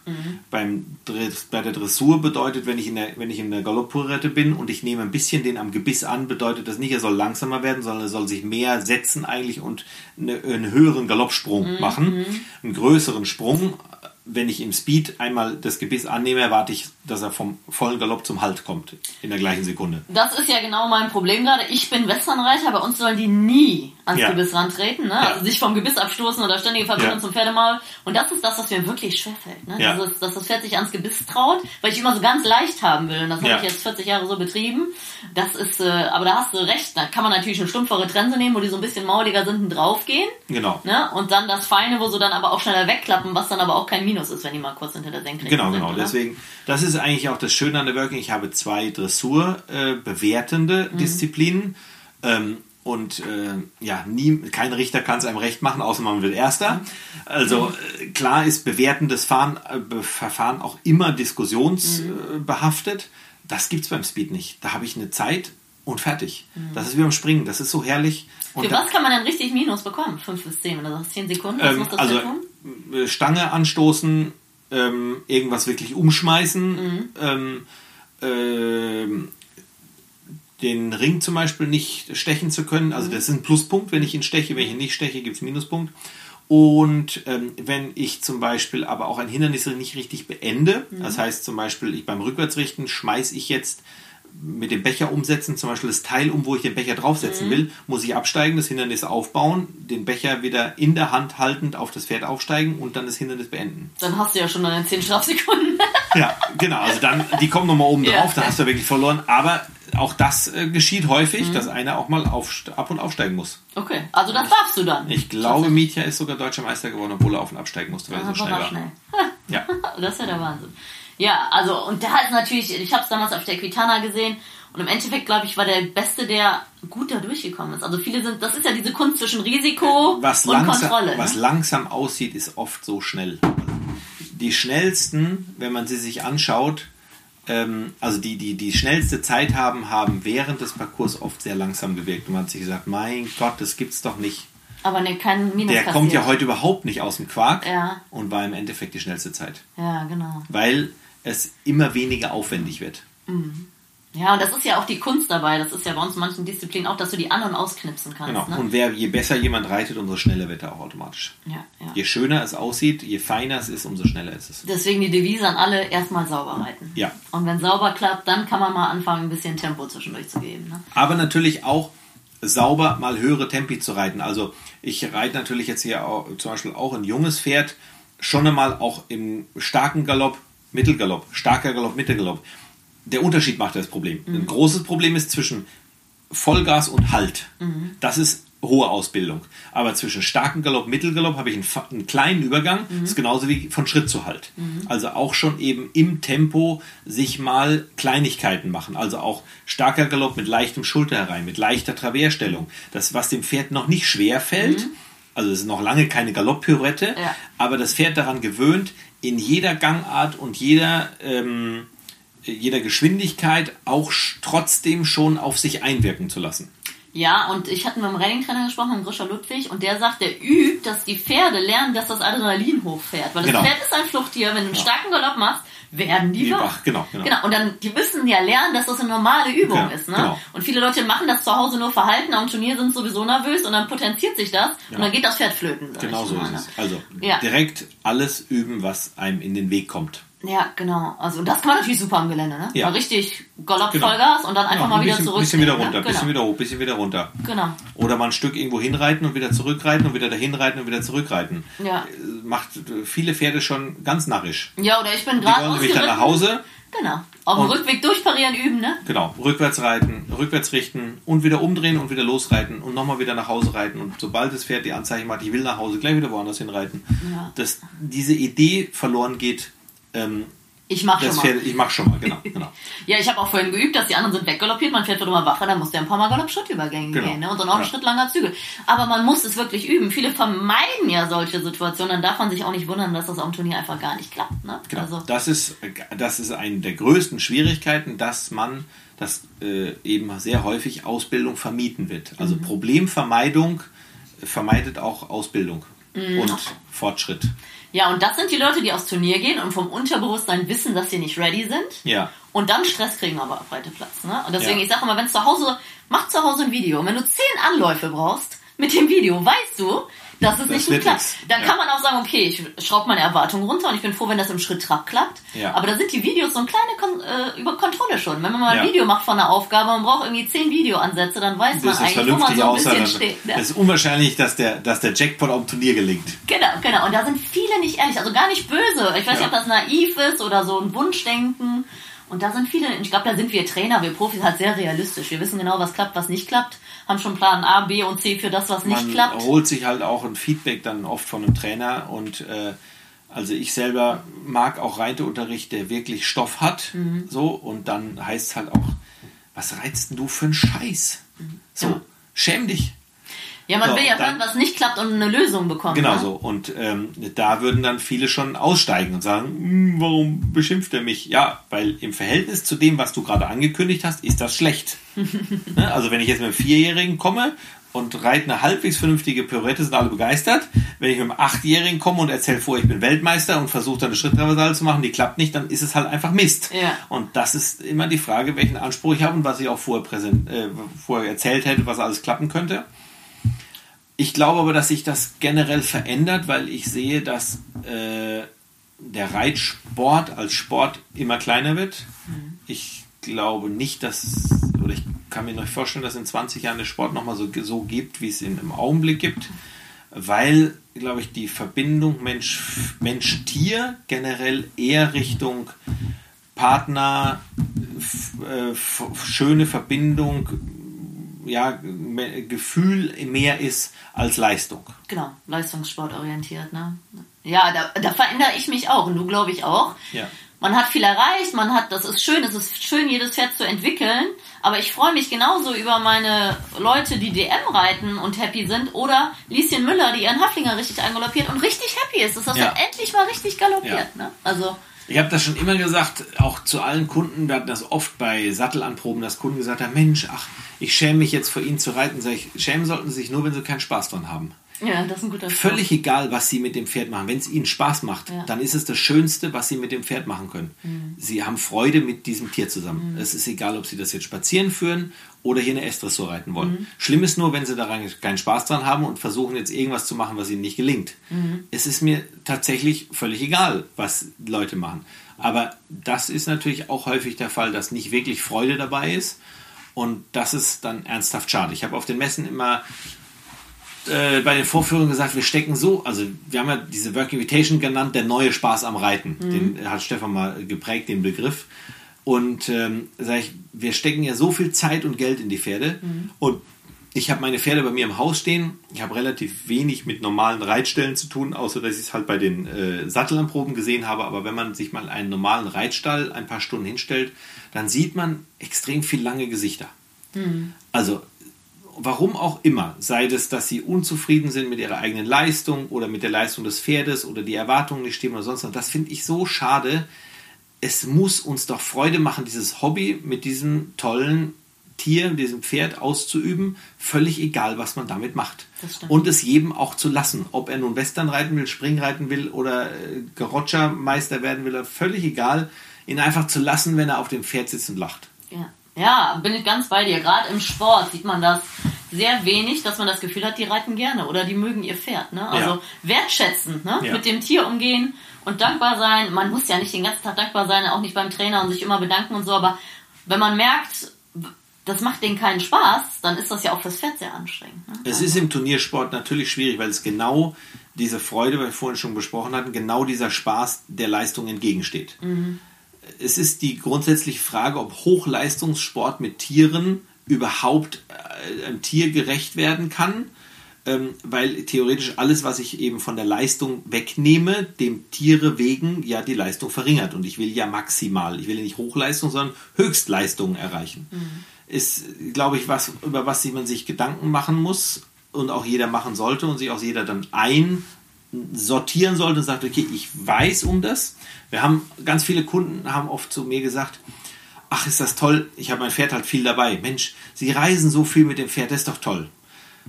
Beim, Dre- bei der Dressur bedeutet, wenn ich in der, wenn ich in der Galopppurette bin und ich nehme ein bisschen den am Gebiss an, bedeutet das nicht, er soll langsamer werden, sondern er soll sich mehr setzen eigentlich und eine, einen höheren Galoppsprung machen. Einen größeren Sprung. Wenn ich im Speed einmal das Gebiss annehme, erwarte ich, dass er vom vollen Galopp zum Halt kommt. In der gleichen Sekunde. Das ist ja genau mein Problem gerade. Ich bin Westernreiter, bei uns sollen die nie ans Ja. Gebiss rantreten, ne? Ja. Also sich vom Gebiss abstoßen oder ständige Verbindung Ja. zum Pferdemaul. Und das ist das, was mir wirklich schwerfällt, ne? Ja. Dieses, dass das Pferd sich ans Gebiss traut, weil ich immer so ganz leicht haben will. Und das habe ich jetzt 40 Jahre so betrieben. Das ist, äh, aber da hast du recht. Da kann man natürlich eine stumpfere Trense nehmen, wo die so ein bisschen mauliger sind und draufgehen. Genau. Ne? Und dann das Feine, wo sie dann aber auch schneller wegklappen, was dann aber auch kein Minus ist, wenn die mal kurz hinter der Senkrechten Genau, sind. genau. oder? Deswegen, das ist eigentlich auch das Schöne an der Working. Ich habe zwei Dressur äh, bewertende Mhm. Disziplinen. Ähm, und äh, ja, nie, kein Richter kann es einem recht machen, außer man will Erster. Also äh, klar ist bewertendes Fahren, äh, Verfahren auch immer diskussionsbehaftet. Das gibt es beim Speed nicht. Da habe ich eine Zeit und fertig. Das ist wie beim Springen. Das ist so herrlich. Und Für was kann man denn richtig Minus bekommen? 5 bis 10, wenn du sagst 10 Sekunden, was ähm, muss das also tun? Äh, Stange anstoßen, ähm, irgendwas wirklich umschmeißen, Mhm. ähm, ähm, den Ring zum Beispiel nicht stechen zu können. Mhm. Also das ist ein Pluspunkt, wenn ich ihn steche. Wenn ich ihn nicht steche, gibt es Minuspunkt. Und ähm, wenn ich zum Beispiel aber auch ein Hindernis nicht richtig beende, Mhm. das heißt zum Beispiel ich beim Rückwärtsrichten schmeiße ich jetzt mit dem Becher umsetzen, zum Beispiel das Teil um, wo ich den Becher draufsetzen will, muss ich absteigen, das Hindernis aufbauen, den Becher wieder in der Hand haltend auf das Pferd aufsteigen und dann das Hindernis beenden. Dann hast du ja schon deine 10 Strafsekunden. Ja, genau. Also dann, die kommen nochmal oben Ja. drauf, da hast du wirklich verloren. Aber auch das äh, geschieht häufig, dass einer auch mal auf, ab und aufsteigen muss. okay, also das darfst du dann. Ich glaube, Mietja ist sogar deutscher Meister geworden, obwohl er auf und absteigen musste, weil er Ah, so war schnell war. schnell. Ja. Das ist ja der Wahnsinn. Ja, also, und da ist natürlich, ich habe es damals auf der Quitana gesehen und im Endeffekt, glaube ich, war der Beste, der gut da durchgekommen ist. Also viele sind, das ist ja diese Kunst zwischen Risiko was und langsam, Kontrolle. was ne? langsam aussieht, ist oft so schnell. Die schnellsten, wenn man sie sich anschaut, ähm, also die, die die schnellste Zeit haben, haben während des Parcours oft sehr langsam gewirkt. Und man hat sich gesagt, mein Gott, das gibt's doch nicht. Aber ne, kein Minus Der kassiert. kommt ja heute überhaupt nicht aus dem Quark Ja. und war im Endeffekt die schnellste Zeit. Ja, genau. Weil es immer weniger aufwendig wird. Ja, und das ist ja auch die Kunst dabei. Das ist ja bei uns in manchen Disziplinen auch, dass du die anderen ausknipsen kannst. Genau. Ne? Und wer, je besser jemand reitet, umso schneller wird er auch automatisch. Ja, ja. Je schöner es aussieht, je feiner es ist, umso schneller ist es. Deswegen die Devise an alle, erstmal sauber reiten. Ja. Und wenn sauber klappt, dann kann man mal anfangen, ein bisschen Tempo zwischendurch zu geben. Ne? Aber natürlich auch sauber mal höhere Tempi zu reiten. Also ich reite natürlich jetzt hier auch, zum Beispiel auch ein junges Pferd, schon einmal auch im starken Galopp, Mittelgalopp, starker Galopp, Mittelgalopp. Der Unterschied macht das Problem. Ein großes Problem ist zwischen Vollgas und Halt. Das ist hohe Ausbildung. Aber zwischen starken Galopp, Mittelgalopp habe ich einen, einen kleinen Übergang. Das ist genauso wie von Schritt zu Halt. Also auch schon eben im Tempo sich mal Kleinigkeiten machen. Also auch starker Galopp mit leichtem Schulter herein, mit leichter Traversstellung. Das, was dem Pferd noch nicht schwer fällt. Also es ist noch lange keine Galopppyrouette, Ja. aber das Pferd daran gewöhnt, in jeder Gangart und jeder, ähm, jeder Geschwindigkeit auch trotzdem schon auf sich einwirken zu lassen. Ja, und ich hatte mit dem Renningtrainer gesprochen, mit Grisha Ludwig, und der sagt, der übt, dass die Pferde lernen, dass das Adrenalin hochfährt. Weil das Genau. Pferd ist ein Fluchttier. Wenn du einen starken Galopp machst, werden die, Die wach. wach, genau, genau. Genau, und dann, die müssen ja lernen, dass das eine normale Übung Ja, ist. Ne? genau. Und viele Leute machen das zu Hause nur verhalten, am Turnier sind sowieso nervös und dann potenziert sich das und dann geht das Pferd flöten. Genau so ist ne? es. Also Ja. direkt alles üben, was einem in den Weg kommt. Ja, genau. Also und das kann man natürlich super am Gelände, ne? Ja. Mal richtig Galopp Genau. Vollgas und dann einfach Ja, mal ein wieder bisschen, zurück. bisschen wieder ne? runter, bisschen genau. wieder hoch, bisschen wieder runter. Genau. Oder mal ein Stück irgendwo hinreiten und wieder zurückreiten und wieder dahin reiten und wieder zurückreiten. Ja. Äh, Macht äh, viele Pferde schon ganz narrisch. Ja, oder ich bin gerade nämlich dann nach. Hause, Genau. Auf dem Rückweg durchparieren üben, ne? genau, rückwärts reiten, rückwärts richten und wieder umdrehen und wieder losreiten und nochmal wieder nach Hause reiten. Und sobald das Pferd die Anzeichen macht, ich will nach Hause, gleich wieder woanders hinreiten. Ja. Dass diese Idee verloren geht, ähm, Ich mach schon mal. Pferd, ich mach schon mal, genau. genau. Ja, ich habe auch vorhin geübt, dass die anderen sind weggaloppiert, mein Pferd wird immer wacher, dann muss der ein paar Mal Galopp-Schrittübergänge Genau. gehen. Ne? Und dann auch ein Ja. Schritt langer Zügel. Aber man muss es wirklich üben. Viele vermeiden ja solche Situationen, dann darf man sich auch nicht wundern, dass das am Turnier einfach gar nicht klappt. Ne? Genau. Also, Das, ist, das ist eine der größten Schwierigkeiten, dass man, dass äh, eben sehr häufig Ausbildung vermieden wird. Also Mhm. Problemvermeidung vermeidet auch Ausbildung Mhm. und Fortschritt. Ja, und das sind die Leute, die aufs Turnier gehen und vom Unterbewusstsein wissen, dass sie nicht ready sind. Ja. Und dann Stress kriegen aber auf breite Platz. Ne? Und deswegen, Ja. ich sage immer, wenn zu Hause, mach zu Hause ein Video. Und wenn du zehn Anläufe brauchst mit dem Video, weißt du, dass es nicht gut klappt. Dann Ja. kann man auch sagen, okay, ich schraube meine Erwartungen runter und ich bin froh, wenn das im Schritt Trab klappt. Ja. Aber da sind die Videos so eine kleine Kon äh, über Kontrolle schon. Wenn man mal ein Ja. Video macht von einer Aufgabe, man braucht irgendwie zehn Videoansätze, dann weiß man Das ist eigentlich, wo man so ein bisschen steht. Es ist unwahrscheinlich, dass der, dass der Jackpot auf dem Turnier gelingt. Genau, genau. Und da sind viele nicht ehrlich, also gar nicht böse. Ich weiß Ja. nicht, ob das naiv ist oder so ein Wunschdenken. Und da sind viele, ich glaube, da sind wir Trainer, wir Profis halt sehr realistisch. Wir wissen genau, was klappt, was nicht klappt, haben schon Plan A, B und C für das, was nicht Man klappt. holt sich halt auch ein Feedback dann oft von einem Trainer und äh, also ich selber mag auch Reiteunterricht, der wirklich Stoff hat. Mhm. So, und dann heißt es halt auch, was reizt denn du für einen Scheiß? So, Ja. schäm dich. Ja, man So, will ja dann- hören, was nicht klappt und eine Lösung bekommen. Genau ne? so. Und ähm, da würden dann viele schon aussteigen und sagen, "Hm, warum beschimpft er mich? Ja, weil im Verhältnis zu dem, was du gerade angekündigt hast, ist das schlecht. ne? Also wenn ich jetzt mit einem Vierjährigen komme und reite eine halbwegs vernünftige Pirouette, sind alle begeistert. Wenn ich mit einem Achtjährigen komme und erzähle vor, ich bin Weltmeister und versuche dann eine Schritttraversale zu machen, die klappt nicht, dann ist es halt einfach Mist. Ja. Und das ist immer die Frage, welchen Anspruch ich habe und was ich auch vorher, präsent, äh, vorher erzählt hätte, was alles klappen könnte. Ich glaube aber, dass sich das generell verändert, weil ich sehe, dass äh, der Reitsport als Sport immer kleiner wird. Ich glaube nicht, dass, oder ich kann mir noch nicht vorstellen, dass in 20 Jahren der Sport nochmal so, so gibt, wie es ihn im Augenblick gibt, weil, glaube ich, die Verbindung Mensch- Mensch-Tier generell eher Richtung Partner, äh, schöne Verbindung, ja, Gefühl mehr ist als Leistung. Genau, Leistungssport orientiert. Ne? Ja, da, da verändere ich mich auch und du glaube ich auch. Ja. Man hat viel erreicht, man hat, das ist schön, es ist schön, jedes Pferd zu entwickeln, aber ich freue mich genauso über meine Leute, die DM reiten und happy sind oder Lieschen Müller, die ihren Haflinger richtig angaloppiert und richtig happy ist. Das heißt, Ja. endlich mal richtig galoppiert. Ne? Also, Ich habe das schon immer gesagt, auch zu allen Kunden, wir hatten das oft bei Sattelanproben, dass Kunden gesagt haben, Mensch, ach, ich schäme mich jetzt vor Ihnen zu reiten. Sag ich, schämen sollten Sie sich nur, wenn Sie keinen Spaß dran haben. Ja, das ist ein guter Spruch. Völlig egal, was sie mit dem Pferd machen. Wenn es ihnen Spaß macht, Ja. dann ist es das Schönste, was sie mit dem Pferd machen können. Mhm. Sie haben Freude mit diesem Tier zusammen. Es ist egal, ob sie das jetzt spazieren führen oder hier eine S-Dressur reiten wollen. Mhm. Schlimm ist nur, wenn sie daran keinen Spaß dran haben und versuchen jetzt irgendwas zu machen, was ihnen nicht gelingt. Mhm. Es ist mir tatsächlich völlig egal, was Leute machen. Aber das ist natürlich auch häufig der Fall, dass nicht wirklich Freude dabei ist. Und das ist dann ernsthaft schade. Ich habe auf den Messen immer äh, bei den Vorführungen gesagt, wir stecken so, also wir haben ja diese Work Invitation genannt, der neue Spaß am Reiten. Den hat Stefan mal geprägt, den Begriff. Und ähm, sag ich, wir stecken ja so viel Zeit und Geld in die Pferde. Und ich habe meine Pferde bei mir im Haus stehen. Ich habe relativ wenig mit normalen Reitstellen zu tun, außer dass ich es halt bei den äh, Sattelanproben gesehen habe. Aber wenn man sich mal einen normalen Reitstall ein paar Stunden hinstellt, dann sieht man extrem viel lange Gesichter. Also warum auch immer, sei es, dass sie unzufrieden sind mit ihrer eigenen Leistung oder mit der Leistung des Pferdes oder die Erwartungen nicht stimmen oder sonst was, das finde ich so schade. Es muss uns doch Freude machen, dieses Hobby mit diesem tollen Tier, diesem Pferd auszuüben, völlig egal, was man damit macht. Und es jedem auch zu lassen. Ob er nun Western reiten will, Springreiten will oder äh, Garoccia-Meister werden will, völlig egal, ihn einfach zu lassen, wenn er auf dem Pferd sitzt und lacht. Ja. Ja, bin ich ganz bei dir. Gerade im Sport sieht man das sehr wenig, dass man das Gefühl hat, die reiten gerne oder die mögen ihr Pferd. Ne? Also Ja. wertschätzend, ne? Ja. mit dem Tier umgehen und dankbar sein. Man muss ja nicht den ganzen Tag dankbar sein, auch nicht beim Trainer und sich immer bedanken und so, aber wenn man merkt, das macht denen keinen Spaß, dann ist das ja auch fürs Pferd sehr anstrengend. Ne? Es ist im Turniersport natürlich schwierig, weil es genau diese Freude, wie wir vorhin schon besprochen hatten, genau dieser Spaß der Leistung entgegensteht. Es ist die grundsätzliche Frage, ob Hochleistungssport mit Tieren überhaupt äh, einem Tier gerecht werden kann, ähm, weil theoretisch alles, was ich eben von der Leistung wegnehme, dem Tiere wegen ja die Leistung verringert. Und ich will ja maximal, ich will ja nicht Hochleistung, sondern Höchstleistungen erreichen. Ist, glaube ich, was, über was man sich Gedanken machen muss und auch jeder machen sollte und sich auch jeder dann einsortieren sollte und sagt, okay, ich weiß um das. Wir haben, ganz viele Kunden haben oft zu mir gesagt, ach, ist das toll, ich habe mein Pferd halt viel dabei. Mensch, Sie reisen so viel mit dem Pferd, das ist doch toll.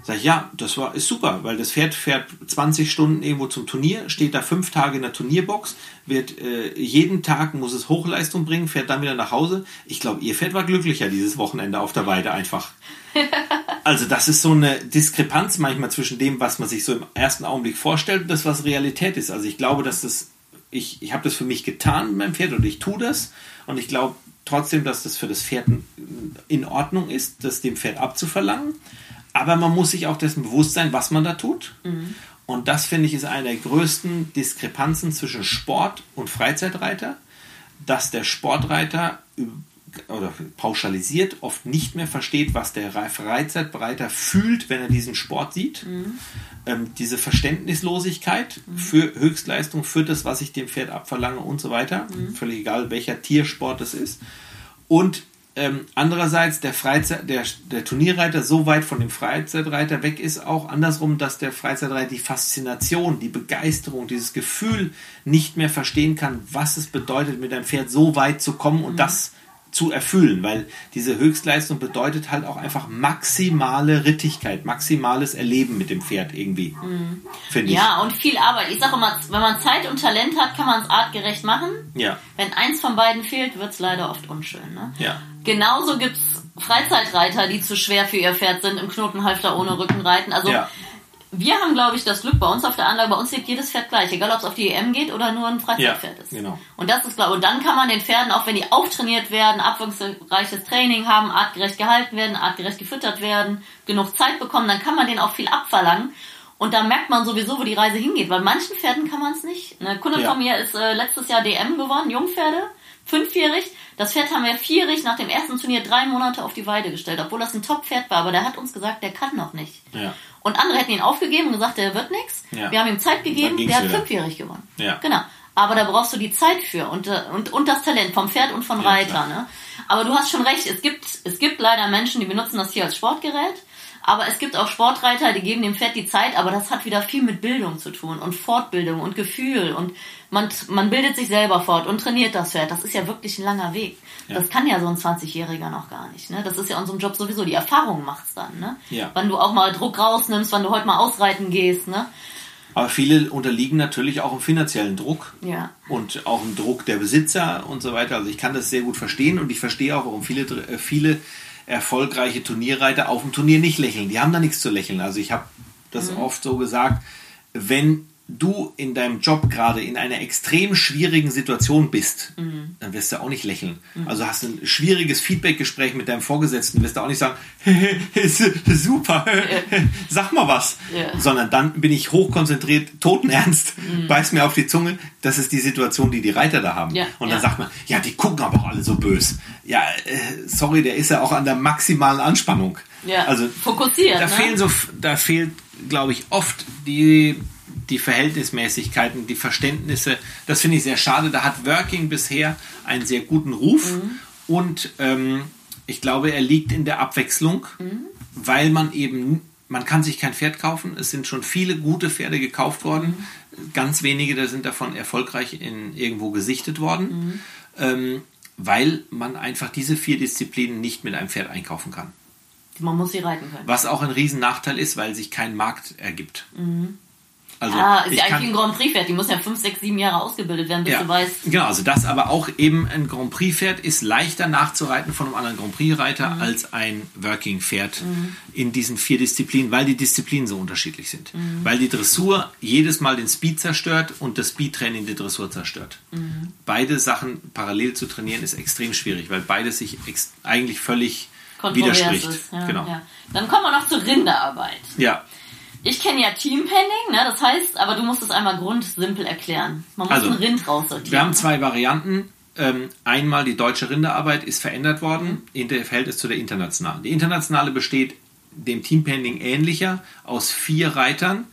Sag ich, ja, das war, ist super, weil das Pferd fährt 20 Stunden irgendwo zum Turnier, steht da fünf Tage in der Turnierbox, wird äh, jeden Tag muss es Hochleistung bringen, fährt dann wieder nach Hause. Ich glaube, ihr Pferd war glücklicher dieses Wochenende auf der Weide einfach. Also das ist so eine Diskrepanz manchmal zwischen dem, was man sich so im ersten Augenblick vorstellt und das, was Realität ist. Also ich glaube, dass das, ich, ich habe das für mich getan mit meinem Pferd und ich tue das und ich glaube trotzdem, dass das für das Pferd in Ordnung ist, das dem Pferd abzuverlangen. Aber man muss sich auch dessen bewusst sein, was man da tut. Und das finde ich ist eine der größten Diskrepanzen zwischen Sport und Freizeitreiter, dass der Sportreiter oder pauschalisiert oft nicht mehr versteht, was der Freizeitreiter fühlt, wenn er diesen Sport sieht. Ähm, diese Verständnislosigkeit für Höchstleistung, für das, was ich dem Pferd abverlange und so weiter. Völlig egal, welcher Tiersport es ist. Und ähm, andererseits der, Freizeit, der, der Turnierreiter so weit von dem Freizeitreiter weg ist, auch andersrum, dass der Freizeitreiter die Faszination, die Begeisterung, dieses Gefühl nicht mehr verstehen kann, was es bedeutet, mit einem Pferd so weit zu kommen und das zu erfüllen, weil diese Höchstleistung bedeutet halt auch einfach maximale Rittigkeit, maximales Erleben mit dem Pferd irgendwie, finde ich. Ja, und viel Arbeit. Ich sage immer, wenn man Zeit und Talent hat, kann man es artgerecht machen. Ja, Wenn eins von beiden fehlt, wird es leider oft unschön. Ne? ja, Genauso gibt es Freizeitreiter, die zu schwer für ihr Pferd sind, im Knotenhalfter ohne Rücken reiten. Also ja, wir haben, glaube ich, das Glück bei uns auf der Anlage, bei uns lebt jedes Pferd gleich, egal ob es auf die EM geht oder nur ein Freizeitpferd Ja, ist. genau. Und das ist, glaube und dann kann man den Pferden, auch wenn die auftrainiert werden, abwechslungsreiches Training haben, artgerecht gehalten werden, artgerecht gefüttert werden, genug Zeit bekommen, dann kann man denen auch viel abverlangen. Und da merkt man sowieso, wo die Reise hingeht, weil manchen Pferden kann man es nicht. Eine Kundin Ja. von mir ist äh, letztes Jahr DM gewonnen, Jungpferde, fünfjährig. Das Pferd haben wir vierig nach dem ersten Turnier drei Monate auf die Weide gestellt, obwohl das ein Top-Pferd war, aber der hat uns gesagt, der kann noch nicht. ja, Und andere hätten ihn aufgegeben und gesagt, der wird nichts. Ja. Wir haben ihm Zeit gegeben, der hat wieder. fünfjährig gewonnen. Ja. Genau. Aber da brauchst du die Zeit für und, äh, und, und das Talent vom Pferd und vom Ja, Reiter. Ne? Aber du hast schon recht, es gibt, es gibt leider Menschen, die benutzen das hier als Sportgerät. Aber es gibt auch Sportreiter, die geben dem Pferd die Zeit, aber das hat wieder viel mit Bildung zu tun und Fortbildung und Gefühl und man, man bildet sich selber fort und trainiert das Pferd. Das ist ja wirklich ein langer Weg. Ja. Das kann ja so ein 20-Jähriger noch gar nicht. Ne? Das ist ja in unserem Job sowieso. Die Erfahrung macht's dann. Ne? Ja. Wann du auch mal Druck rausnimmst, wann du heute mal ausreiten gehst. Ne? Aber viele unterliegen natürlich auch im finanziellen Druck Ja. und auch im Druck der Besitzer und so weiter. Also ich kann das sehr gut verstehen und ich verstehe auch, warum viele, äh, viele erfolgreiche Turnierreiter auf dem Turnier nicht lächeln. Die haben da nichts zu lächeln. Also ich habe das oft so gesagt, wenn du in deinem Job gerade in einer extrem schwierigen Situation bist, dann wirst du auch nicht lächeln. Also hast du ein schwieriges Feedbackgespräch mit deinem Vorgesetzten, wirst du auch nicht sagen, super, sag mal was. Ja. Sondern dann bin ich hochkonzentriert, totenernst, Mhm. beiß mir auf die Zunge. Das ist die Situation, die die Reiter da haben. Ja, Und dann ja. sagt man, ja, die gucken aber auch alle so böse. Ja, äh, sorry, der ist ja auch an der maximalen Anspannung. Ja. Also Fokussiert. da ne? fehlen so, da fehlt, glaube ich, oft die, die Verhältnismäßigkeiten, die Verständnisse. Das finde ich sehr schade. Da hat Working bisher einen sehr guten Ruf Mhm. und ähm, ich glaube, er liegt in der Abwechslung, Mhm. weil man eben, man kann sich kein Pferd kaufen. Es sind schon viele gute Pferde gekauft worden. Mhm. Ganz wenige da sind davon erfolgreich in, irgendwo gesichtet worden. Mhm. Ähm, weil man einfach diese vier Disziplinen nicht mit einem Pferd einkaufen kann. Man muss sie reiten können. Was auch ein Riesennachteil ist, weil sich kein Markt ergibt. Also Ah, ist ja eigentlich ein Grand Prix-Pferd. Die muss ja fünf, sechs, sieben Jahre ausgebildet werden, bis ja, du weißt. genau, also das aber auch eben ein Grand Prix-Pferd ist leichter nachzureiten von einem anderen Grand Prix-Reiter Mhm. als ein Working-Pferd in diesen vier Disziplinen, weil die Disziplinen so unterschiedlich sind. Mhm. Weil die Dressur jedes Mal den Speed zerstört und das Speed-Training die Dressur zerstört. Mhm. Beide Sachen parallel zu trainieren ist extrem schwierig, weil beides sich eigentlich völlig widerspricht. ist. Ja, genau. ja. Dann kommen wir noch zur Rinderarbeit. ja. Ich kenne ja Teampending, ne? das heißt, aber du musst es einmal grundsimpel erklären. Man muss Also, ein Rind raussortieren. Wir haben zwei Varianten. Ähm, einmal die deutsche Rinderarbeit ist verändert worden in der Verhältnis zu der internationalen. Die internationale besteht dem Teampending ähnlicher aus vier Reitern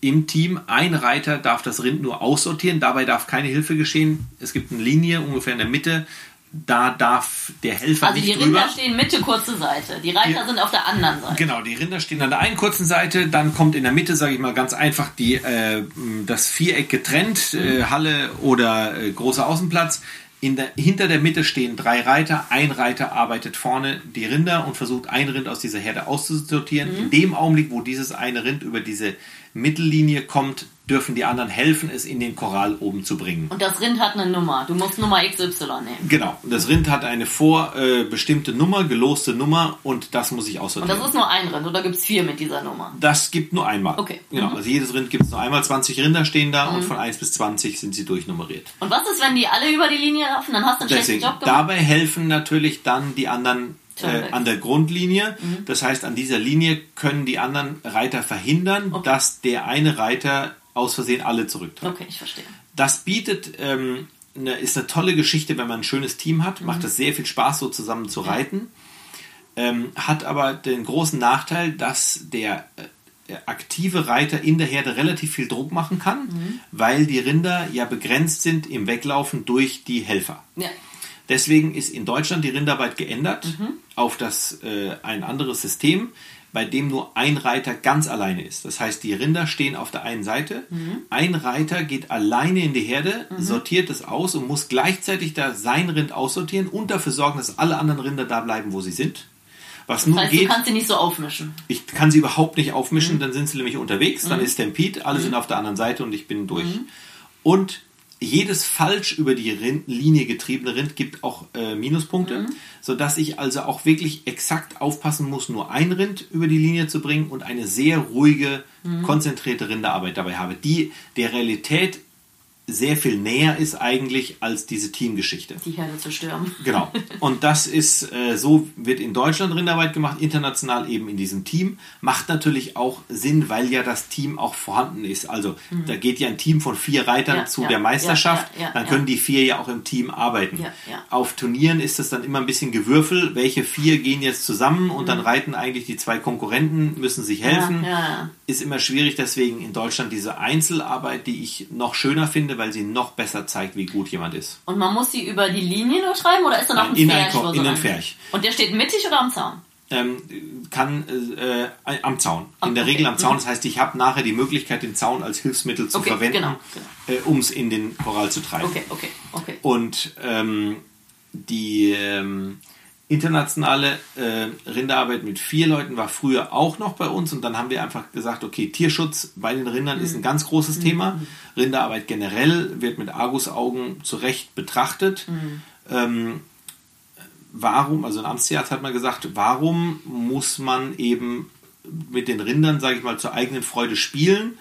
im Team. Ein Reiter darf das Rind nur aussortieren, dabei darf keine Hilfe geschehen. Es gibt eine Linie ungefähr in der Mitte, da darf der Helfer also die nicht Rinder drüber. stehen Mitte, kurze Seite. Die Reiter Ja. sind auf der anderen Seite. Genau, die Rinder stehen an der einen kurzen Seite, dann kommt in der Mitte, sage ich mal ganz einfach, die, äh, das Viereck getrennt, äh, Halle oder äh, großer Außenplatz. In der, hinter der Mitte stehen drei Reiter. Ein Reiter arbeitet vorne die Rinder und versucht, ein Rind aus dieser Herde auszusortieren. In dem Augenblick, wo dieses eine Rind über diese Mittellinie kommt, dürfen die anderen helfen, es in den Korall oben zu bringen. Und das Rind hat eine Nummer. Du musst Nummer XY nehmen. Genau, das Rind hat eine vorbestimmte äh, Nummer, geloste Nummer und das muss ich Und aussortieren. das ist nur ein Rind oder gibt es vier mit dieser Nummer? Das gibt nur einmal. Okay. Genau, Mhm. also jedes Rind gibt es nur einmal. 20 Rinder stehen da und von 1 bis 20 sind sie durchnummeriert. Und was ist, wenn die alle über die Linie laufen? Dann hast du einen schlechten Deswegen, Job gemacht. dabei helfen natürlich dann die anderen äh, an der Grundlinie. Mhm. Das heißt, an dieser Linie können die anderen Reiter verhindern, Okay. dass der eine Reiter aus Versehen alle zurücktreibt. Okay, ich verstehe. Das bietet, ähm, eine, ist eine tolle Geschichte, wenn man ein schönes Team hat. Mhm. Macht es sehr viel Spaß, so zusammen zu reiten. Ähm, hat aber den großen Nachteil, dass der äh, aktive Reiter in der Herde relativ viel Druck machen kann, Mhm. weil die Rinder ja begrenzt sind im Weglaufen durch die Helfer. Ja. Deswegen ist in Deutschland die Rindarbeit geändert Mhm. auf das, äh, ein anderes System, bei dem nur ein Reiter ganz alleine ist. Das heißt, die Rinder stehen auf der einen Seite, Mhm. ein Reiter geht alleine in die Herde, sortiert es aus und muss gleichzeitig da sein Rind aussortieren und dafür sorgen, dass alle anderen Rinder da bleiben, wo sie sind. Was Das heißt, du geht, kannst sie nicht so aufmischen. ich kann sie überhaupt nicht Mhm. aufmischen, dann sind sie nämlich unterwegs, dann ist Stampede, alle sind auf der anderen Seite und ich bin durch. Mhm. Und jedes falsch über die Rind, Linie getriebene Rind gibt auch äh, Minuspunkte, Mhm. sodass ich also auch wirklich exakt aufpassen muss, nur ein Rind über die Linie zu bringen und eine sehr ruhige, Mhm. konzentrierte Rinderarbeit dabei habe, die der Realität sehr viel näher ist eigentlich als diese Teamgeschichte. Die Herde zu stürmen. Genau. Und das ist, äh, so wird in Deutschland Rindarbeit gemacht, international eben in diesem Team. Macht natürlich auch Sinn, weil ja das Team auch vorhanden ist. Also da geht ja ein Team von vier Reitern Mhm. Ja, zu ja, der Meisterschaft. ja, dann können die vier ja auch im Team arbeiten. Auf Turnieren ist es dann immer ein bisschen Gewürfel. Welche vier gehen jetzt zusammen und dann reiten eigentlich die zwei Konkurrenten, müssen sich helfen. Mhm. Ist immer schwierig, deswegen in Deutschland diese Einzelarbeit, die ich noch schöner finde, weil sie noch besser zeigt, wie gut jemand ist. Und man muss sie über die Linie nur schreiben oder ist da noch ein in Pferch? ein so in ein ein- Pferch. Und der steht mittig oder am Zaun? ähm, kann äh, äh, am Zaun. In Ah, der okay. Regel am Zaun. Das heißt, ich habe nachher die Möglichkeit, den Zaun als Hilfsmittel zu Okay, verwenden, genau, Äh, um es in den Korall zu treiben. Okay, okay, okay. Und ähm, die ähm, internationale äh, Rinderarbeit mit vier Leuten war früher auch noch bei uns. Und dann haben wir einfach gesagt, okay, Tierschutz bei den Rindern ist ein ganz großes Thema. Rinderarbeit generell wird mit Argusaugen zu Recht betrachtet. Ähm, warum, also ein Amtstierarzt hat mal gesagt, warum muss man eben mit den Rindern, sage ich mal, zur eigenen Freude spielen,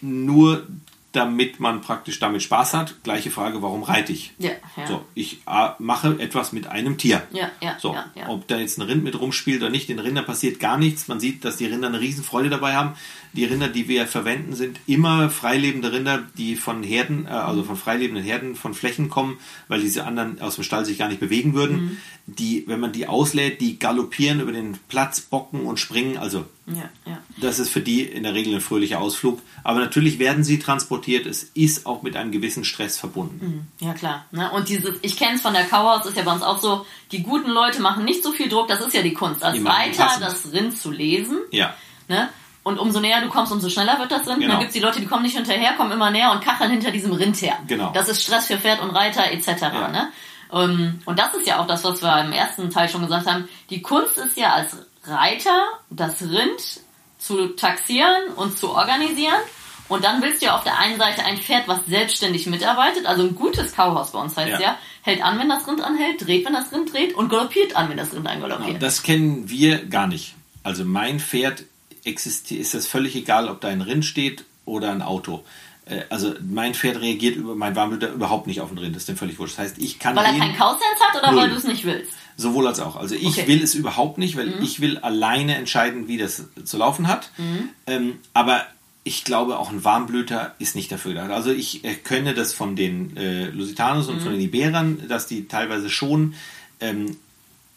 nur damit man praktisch damit Spaß hat. Gleiche Frage, warum reite ich? Ja, ja. So, ich mache etwas mit einem Tier. Ja, ja, So, ja, ja. ob da jetzt ein Rind mit rumspielt oder nicht, den Rindern passiert gar nichts. Man sieht, dass die Rinder eine Riesenfreude dabei haben. Die Rinder, die wir verwenden, sind immer freilebende Rinder, die von Herden, äh, also von freilebenden Herden, von Flächen kommen, weil diese anderen aus dem Stall sich gar nicht bewegen würden. Mhm. Die, wenn man die auslädt, die galoppieren über den Platz, bocken und springen. Also ja, ja. das ist für die in der Regel ein fröhlicher Ausflug. Aber natürlich werden sie transportiert. Es ist auch mit einem gewissen Stress verbunden. Ja, klar. Ne? Und dieses, ich kenne es von der Kauhaus, ist ja bei uns auch so, die guten Leute machen nicht so viel Druck, das ist ja die Kunst. Als passend. das Rind zu lesen. Ja. Ne? Und umso näher du kommst, umso schneller wird das Rind. Genau. Dann gibt es die Leute, die kommen nicht hinterher, kommen immer näher und kacheln hinter diesem Rind her. Genau. Das ist Stress für Pferd und Reiter etc. Ja. Ne? Ähm, Und das ist ja auch das, was wir im ersten Teil schon gesagt haben. Die Kunst ist ja als Reiter, das Rind zu taxieren und zu organisieren. Und dann willst du ja auf der einen Seite ein Pferd, was selbstständig mitarbeitet, also ein gutes Kauhaus bei uns heißt ja. Ja. hält an, wenn das Rind anhält, dreht, wenn das Rind dreht und galoppiert an, wenn das Rind angaloppiert. Das kennen wir gar nicht. Also mein Pferd existiert, ist das völlig egal, ob da ein Rind steht oder ein Auto. Äh, Also mein Pferd reagiert über mein Warmblüter überhaupt nicht auf den Rind, das ist dem völlig wurscht. Das heißt, ich kann Weil er keinen Kausens hat oder Null. weil du es nicht willst? Sowohl als auch. Also ich Okay. Mhm. will es überhaupt nicht, weil ich will alleine entscheiden, wie das zu laufen hat. Mhm. Ähm, aber ich glaube, auch ein Warmblüter ist nicht dafür gedacht. Also ich äh, kenne das von den äh, Lusitanos und Mhm. von den Iberern, dass die teilweise schon ähm,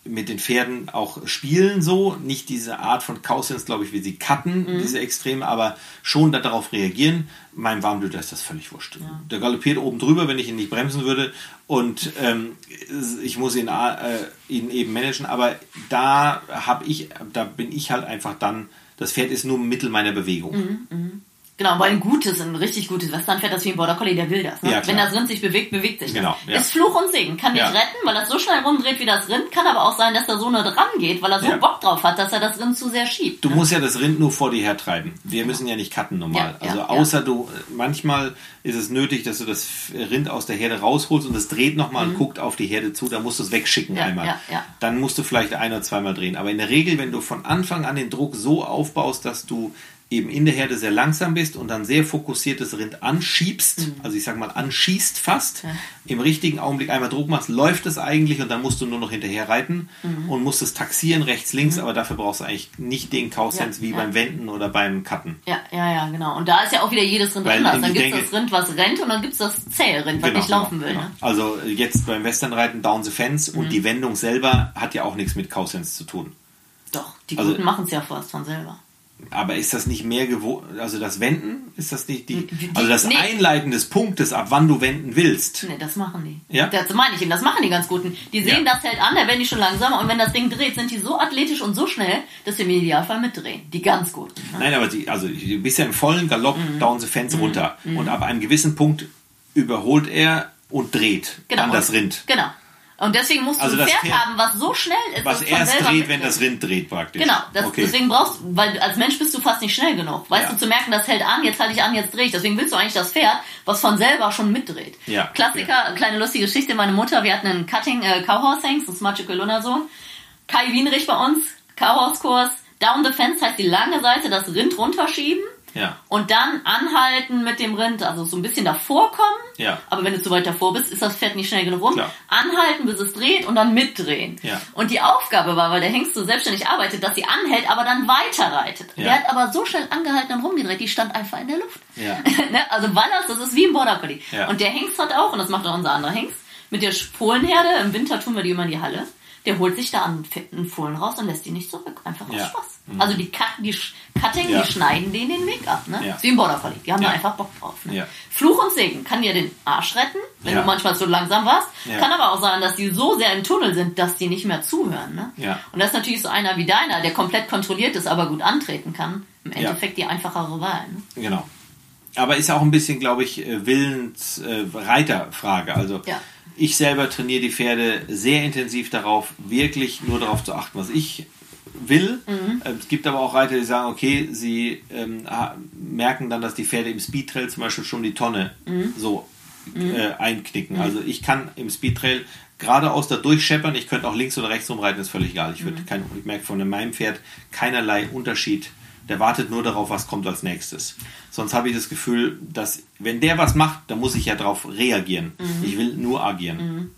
mit den Pferden auch spielen so. Nicht diese Art von Kausens, glaube ich, wie sie cutten, Mhm. diese Extreme, aber schon darauf reagieren. Meinem Warmblüter ist das völlig wurscht. Der galoppiert oben drüber, wenn ich ihn nicht bremsen würde. Und ähm, ich muss ihn, äh, ihn eben managen. Aber da habe ich, da bin ich halt einfach dann, das Pferd ist nur Mittel meiner Bewegung. Mhm. Genau, weil ein gutes, ein richtig gutes Westernpferd, das wie ein Border Collie, der will das. Ne? Ja. Wenn das Rind sich bewegt, bewegt sich Genau, das. ja. Ist Fluch und Segen. Kann dich Ja. retten, weil das so schnell rumdreht wie das Rind. Kann aber auch sein, dass da so eine dran geht, weil er so. Bock drauf hat, dass er das Rind zu sehr schiebt. Du musst ja das Rind nur vor dir hertreiben. Wir müssen ja nicht cutten normal. Also außer du, manchmal ist es nötig, dass du das Rind aus der Herde rausholst und es dreht nochmal und guckt auf die Herde zu. Da musst du es wegschicken Mhm. Einmal. ja, ja. Dann musst du vielleicht ein oder zweimal drehen. Aber in der Regel, wenn du von Anfang an den Druck so aufbaust, dass du eben in der Herde sehr langsam bist und dann sehr fokussiert das Rind anschiebst, also ich sag mal anschießt fast, Mhm. Ja. im richtigen Augenblick einmal Druck machst, läuft es eigentlich und dann musst du nur noch hinterher reiten Mhm. und musst es taxieren rechts, links, aber dafür brauchst du eigentlich nicht den Kausens Ja, wie ja. beim Wenden oder beim Cutten. Ja, ja, ja, genau. Und da ist ja auch wieder jedes Rind Weil anders. Dann gibt es das Rind, was rennt und dann gibt es das Zählrind, was nicht laufen will. genau. Ne? Also äh, jetzt beim Westernreiten Down the Fence Mhm. und die Wendung selber hat ja auch nichts mit Kausens zu tun. Doch, die Also- Guten machen es ja fast von selber. Aber ist das nicht mehr gewohnt, also das Wenden, ist das nicht die, Die- also das nee. Einleiten des Punktes, ab wann du wenden willst? Nee, das machen die. Ja? Das meine ich eben, das machen die ganz Guten. Die sehen Ja. das hält an, da werden die schon langsamer und wenn das Ding dreht, sind die so athletisch und so schnell, dass sie im Idealfall mitdrehen. Die ganz Guten. Ne? Nein, aber die, also du bist ja im vollen Galopp Mhm. down the fence runter. Und ab einem gewissen Punkt überholt er und dreht Genau. an das Rind. Genau. Und deswegen musst du Also ein das Pferd, Pferd- haben, was so schnell ist, Was dass erst dreht, wenn mitdreht. das Rind dreht praktisch. Genau, das, okay. deswegen brauchst du, weil als Mensch bist du fast nicht schnell genug. Weißt Ja. du, zu merken, das hält an, jetzt halte ich an, jetzt drehe ich. Deswegen willst du eigentlich das Pferd, was von selber schon mitdreht. Ja, Klassiker, kleine lustige Geschichte. Meine Mutter, wir hatten einen Cutting äh, Cowhorse Hanks, ein Smatschike Lunnersohn. Kai Wienrich bei uns, Cowhorse-Kurs. Down the Fence heißt die lange Seite, das Rind runterschieben. Ja. Und dann anhalten mit dem Rind, also so ein bisschen davor kommen. Ja. Aber wenn du zu weit davor bist, ist das Pferd nicht schnell genug rum. Klar. Anhalten, bis es dreht und dann mitdrehen. Ja. Und die Aufgabe war, weil der Hengst so selbstständig arbeitet, dass sie anhält, aber dann weiter reitet. Ja. Der hat aber so schnell angehalten und rumgedreht, die stand einfach in der Luft. Ja. ne? Also Wallers, das ist wie ein Border Collie. Ja. Und der Hengst hat auch, und das macht auch unser anderer Hengst, mit der Fohlenherde, im Winter tun wir die immer in die Halle, der holt sich da einen Fohlen raus und lässt die nicht zurück. Einfach aus Ja. Spaß. Also die, Cut, die Cutting, Ja. die schneiden denen den Weg ab. Ne? Ja. Ist wie im Border Collie. Die haben da einfach Bock drauf. Ne? Ja. Fluch und Segen kann dir den Arsch retten, wenn du manchmal zu langsam warst. Ja. Kann aber auch sein, dass die so sehr im Tunnel sind, dass die nicht mehr zuhören. Ne? Ja. Und das ist natürlich so einer wie deiner, der komplett kontrolliert ist, aber gut antreten kann. Im. Endeffekt die einfachere Wahl. Ne? Genau. Aber ist auch ein bisschen, glaube ich, äh, Willens-Reiterfrage. also Ja. ich selber trainiere die Pferde sehr intensiv darauf, wirklich nur darauf zu achten, was ich will. Mhm. Äh, Es gibt aber auch Reiter, die sagen, okay, sie ähm, merken dann, dass die Pferde im Speedtrail zum Beispiel schon die Tonne Mhm. so äh, einknicken. Also ich kann im Speedtrail geradeaus da durchscheppern, ich könnte auch links oder rechts rumreiten, ist völlig egal. Ich, würde Mhm. kein, ich merke von meinem Pferd keinerlei Unterschied. Der wartet nur darauf, was kommt als nächstes. Sonst habe ich das Gefühl, dass wenn der was macht, dann muss ich ja darauf reagieren. Mhm. Ich will nur agieren.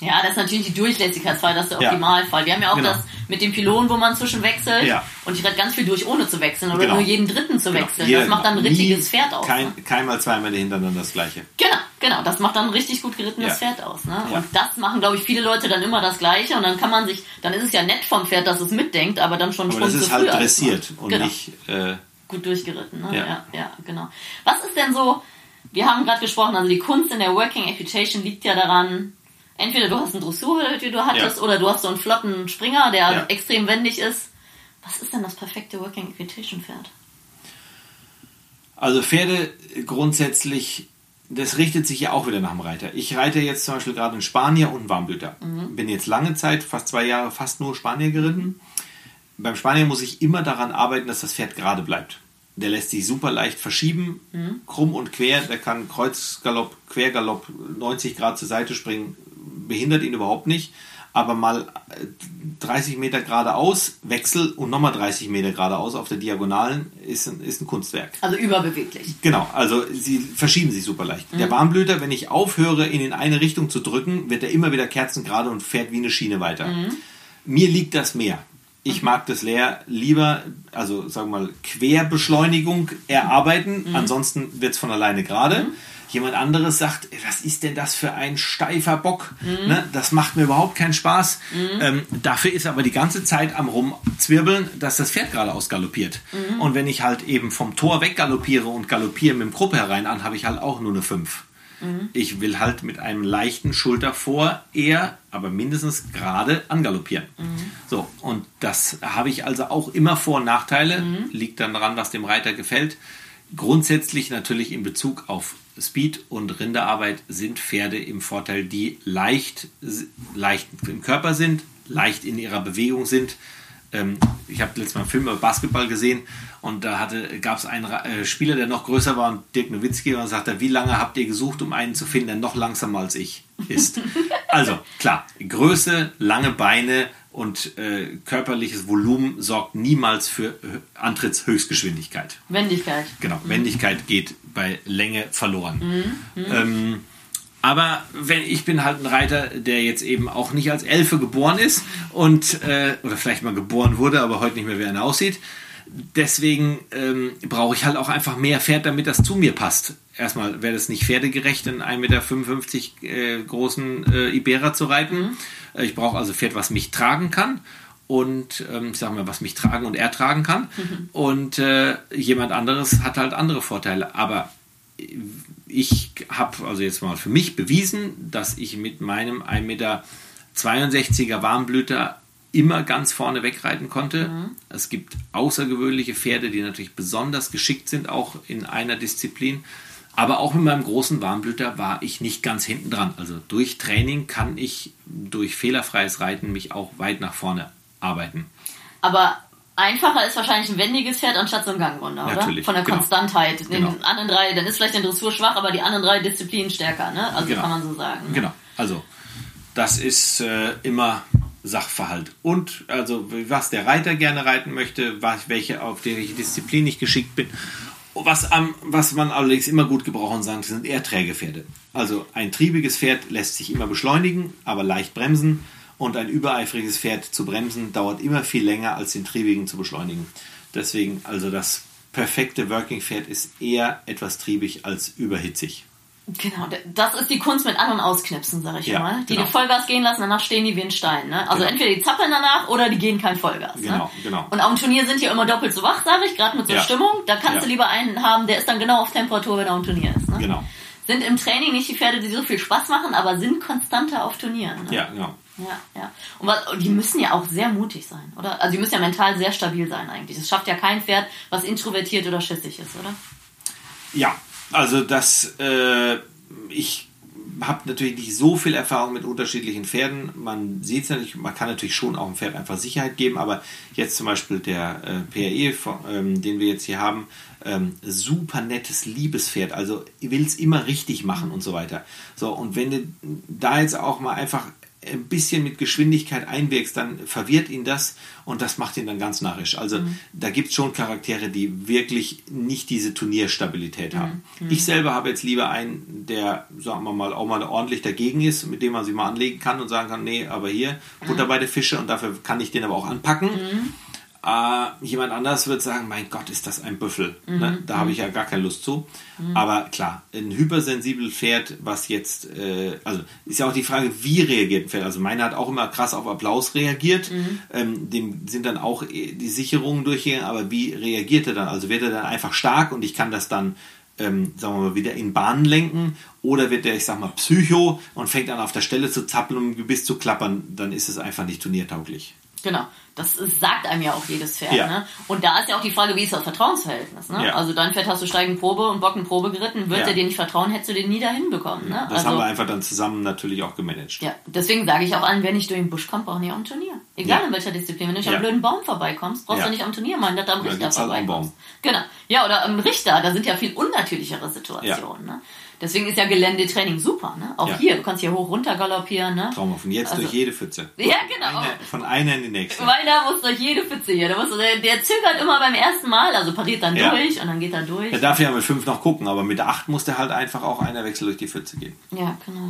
Ja, das ist natürlich die Durchlässigkeitsfall, das ist der Ja. Optimalfall. Wir haben ja auch Genau. das mit dem Pylonen, wo man zwischen wechselt. Ja. Und ich rette ganz viel durch, ohne zu wechseln oder Genau. nur jeden dritten zu Genau. wechseln. Jeder- das macht dann ein richtiges Pferd aus. Kein, ne? Keinmal zweimal hintereinander das gleiche. Genau, genau. Das macht dann ein richtig gut gerittenes Ja. Pferd aus. Ne? Ja. Und das machen, glaube ich, viele Leute dann immer das Gleiche. Und dann kann man sich, dann ist es ja nett vom Pferd, dass es mitdenkt, aber dann schon Aber schon das ist halt dressiert und genau. nicht. Äh, gut durchgeritten. Ne? Ja. Ja. ja, genau. Was ist denn so, wir haben gerade gesprochen, also die Kunst in der Working Equitation liegt ja daran, entweder du hast einen Dressur, wie du hattest, Ja. oder du hast so einen flotten Springer, der Ja. extrem wendig ist. Was ist denn das perfekte Working Equitation Pferd? Also Pferde grundsätzlich, das richtet sich ja auch wieder nach dem Reiter. Ich reite jetzt zum Beispiel gerade einen Spanier und Warmblüter. Bin jetzt lange Zeit, fast zwei Jahre, fast nur Spanier geritten. Beim Spanier muss ich immer daran arbeiten, dass das Pferd gerade bleibt. Der lässt sich super leicht verschieben, krumm und quer. Der kann Kreuzgalopp, Quergalopp, 90 Grad zur Seite springen, behindert ihn überhaupt nicht. Aber mal äh, 30 Meter geradeaus, Wechsel und nochmal 30 Meter geradeaus auf der Diagonalen ist ein, ist ein Kunstwerk. Also überbeweglich. Genau, also sie verschieben sich super leicht. Mhm. Der Warmblüter, wenn ich aufhöre, ihn in eine Richtung zu drücken, wird er immer wieder kerzengerade und fährt wie eine Schiene weiter. Mhm. Mir liegt das mehr. Ich mag das leer lieber, also sagen wir mal, Querbeschleunigung erarbeiten, Mhm. ansonsten wird es von alleine gerade. Jemand anderes sagt, "Ey, was ist denn das für ein steifer Bock? Mhm. Ne, das macht mir überhaupt keinen Spaß. Ähm, dafür ist er aber die ganze Zeit am Rumzwirbeln, dass das Pferd geradeaus galoppiert. Mhm. Und wenn ich halt eben vom Tor weggaloppiere und galoppiere mit dem Gruppe herein an, habe ich halt auch nur eine 5. Mhm. Ich will halt mit einem leichten Schulter vor eher, aber mindestens gerade angaloppieren. Mhm. So, und das habe ich also auch immer Vor- und Nachteile. Mhm. Liegt dann daran, was dem Reiter gefällt. Grundsätzlich natürlich in Bezug auf Speed und Rinderarbeit sind Pferde im Vorteil, die leicht, leicht im Körper sind, leicht in ihrer Bewegung sind. Ähm, ich habe letztes Mal einen Film über Basketball gesehen und da gab es einen äh, Spieler, der noch größer war und Dirk Nowitzki und dann sagt er, wie lange habt ihr gesucht, um einen zu finden, der noch langsamer als ich ist? also klar, Größe, lange Beine und äh, körperliches Volumen sorgt niemals für Antrittshöchstgeschwindigkeit. Wendigkeit. Genau, Wendigkeit geht bei Länge verloren. Ähm, aber wenn ich bin halt ein Reiter, der jetzt eben auch nicht als Elfe geboren ist und äh, oder vielleicht mal geboren wurde, aber heute nicht mehr wie einer aussieht. Deswegen ähm, brauche ich halt auch einfach mehr Pferd, damit das zu mir passt. Erstmal wäre das nicht pferdegerecht, einen 1,55 Meter äh, großen äh, Iberer zu reiten. Äh, Ich brauche also Pferd, was mich tragen kann und ähm, ich sage mal, was mich tragen und ertragen kann. Und äh, jemand anderes hat halt andere Vorteile. Aber ich habe also jetzt mal für mich bewiesen, dass ich mit meinem 1,62 Meter Warmblüter immer ganz vorne wegreiten konnte. Es gibt außergewöhnliche Pferde, die natürlich besonders geschickt sind, auch in einer Disziplin. Aber auch mit meinem großen Warmblüter war ich nicht ganz hinten dran. Also durch Training kann ich durch fehlerfreies Reiten mich auch weit nach vorne arbeiten. Aber einfacher ist wahrscheinlich ein wendiges Pferd anstatt so ein Gangrunder, oder? Natürlich, Von der genau. Konstantheit. Den Genau. anderen drei, dann ist vielleicht der Dressur schwach, aber die anderen drei Disziplinen stärker, ne? Also Genau. kann man so sagen. Ne? Genau, also das ist äh, immer Sachverhalt. Und also was der Reiter gerne reiten möchte, welche, auf welche Disziplin ich geschickt bin. Was, am, was man allerdings immer gut gebrauchen kann, sind eher träge Pferde. Also ein triebiges Pferd lässt sich immer beschleunigen, aber leicht bremsen. Und ein übereifriges Pferd zu bremsen dauert immer viel länger als den triebigen zu beschleunigen. Deswegen, also das perfekte Working Pferd ist eher etwas triebig als überhitzig. Genau, das ist die Kunst mit An- und Ausknipsen, sag ich Ja, mal. Die genau. Vollgas gehen lassen, danach stehen die wie ein Stein. Ne? Also Genau. entweder die zappeln danach oder die gehen kein Vollgas. Genau, ne? genau. Und auf dem Turnier sind die immer doppelt so wach, sage ich, gerade mit so Ja. Stimmung. Da kannst Ja. du lieber einen haben, der ist dann genau auf Temperatur, wenn er am Turnier ist. Ne? Genau. Sind im Training nicht die Pferde, die so viel Spaß machen, aber sind konstanter auf Turnieren. Ne? Ja, genau. Ja, ja. Und was, und die müssen ja auch sehr mutig sein, oder? Also die müssen ja mental sehr stabil sein eigentlich. Das schafft ja kein Pferd, was introvertiert oder schissig ist, oder? Ja, also das, äh, ich habe natürlich nicht so viel Erfahrung mit unterschiedlichen Pferden. Man sieht es natürlich, man kann natürlich schon auch einem Pferd einfach Sicherheit geben, aber jetzt zum Beispiel der äh, PRE, ähm, den wir jetzt hier haben, ähm, super nettes Liebespferd, also will es immer richtig machen und so weiter. So, und wenn du da jetzt auch mal einfach ein bisschen mit Geschwindigkeit einwirkst, dann verwirrt ihn das und das macht ihn dann ganz narrisch. Also da gibt es schon Charaktere, die wirklich nicht diese Turnierstabilität haben. Ich selber habe jetzt lieber einen, der, sagen wir mal, auch mal ordentlich dagegen ist, mit dem man sich mal anlegen kann und sagen kann, nee, aber hier, Butter bei der Fische und dafür kann ich den aber auch anpacken. Äh, jemand anders wird sagen, mein Gott, ist das ein Büffel. Ne? Da habe ich ja gar keine Lust zu. Aber klar, ein hypersensibel Pferd, was jetzt, äh, also ist ja auch die Frage, wie reagiert ein Pferd. Also meiner hat auch immer krass auf Applaus reagiert. Ähm, dem sind dann auch eh die Sicherungen durchgegangen, aber wie reagiert er dann? Also wird er dann einfach stark und ich kann das dann ähm, sagen wir mal, wieder in Bahnen lenken oder wird der, ich sag mal, Psycho und fängt an auf der Stelle zu zappeln und um Gebiss zu klappern, dann ist es einfach nicht turniertauglich. Genau. Das ist, sagt einem ja auch jedes Pferd. Ja. Ne? Und da ist ja auch die Frage, wie ist das Vertrauensverhältnis? Ne? Ja. Also dein Pferd hast du steigend Probe und Bocken Probe geritten, wird Ja. er dir nicht vertrauen, hättest du den nie dahin bekommen. Ne? Das also, haben wir einfach dann zusammen natürlich auch gemanagt. ja, deswegen sage ich auch an, wer nicht durch den Busch kommt, braucht nicht am Turnier. Egal in welcher Disziplin. Wenn du nicht am blöden Baum vorbeikommst, brauchst du nicht am Turnier meinen, dass du am Richter halt vorbeikommst. Genau. Ja, oder am Richter, da sind ja viel unnatürlichere Situationen. Ne? Deswegen ist ja Geländetraining super. Ne? Auch Ja. hier, du kannst hier hoch runter galoppieren. Ne? Traumhaft. Und jetzt Also- durch jede Pfütze. Ja, genau. Eine, von einer in die nächste. Meiner muss durch jede Pfütze hier. Der, muss, der, der zögert immer beim ersten Mal, also pariert dann Ja. durch und dann geht er durch. Er darf ja mit fünf noch gucken, aber mit acht muss der halt einfach auch einer Wechsel durch die Pfütze gehen. Ja, genau.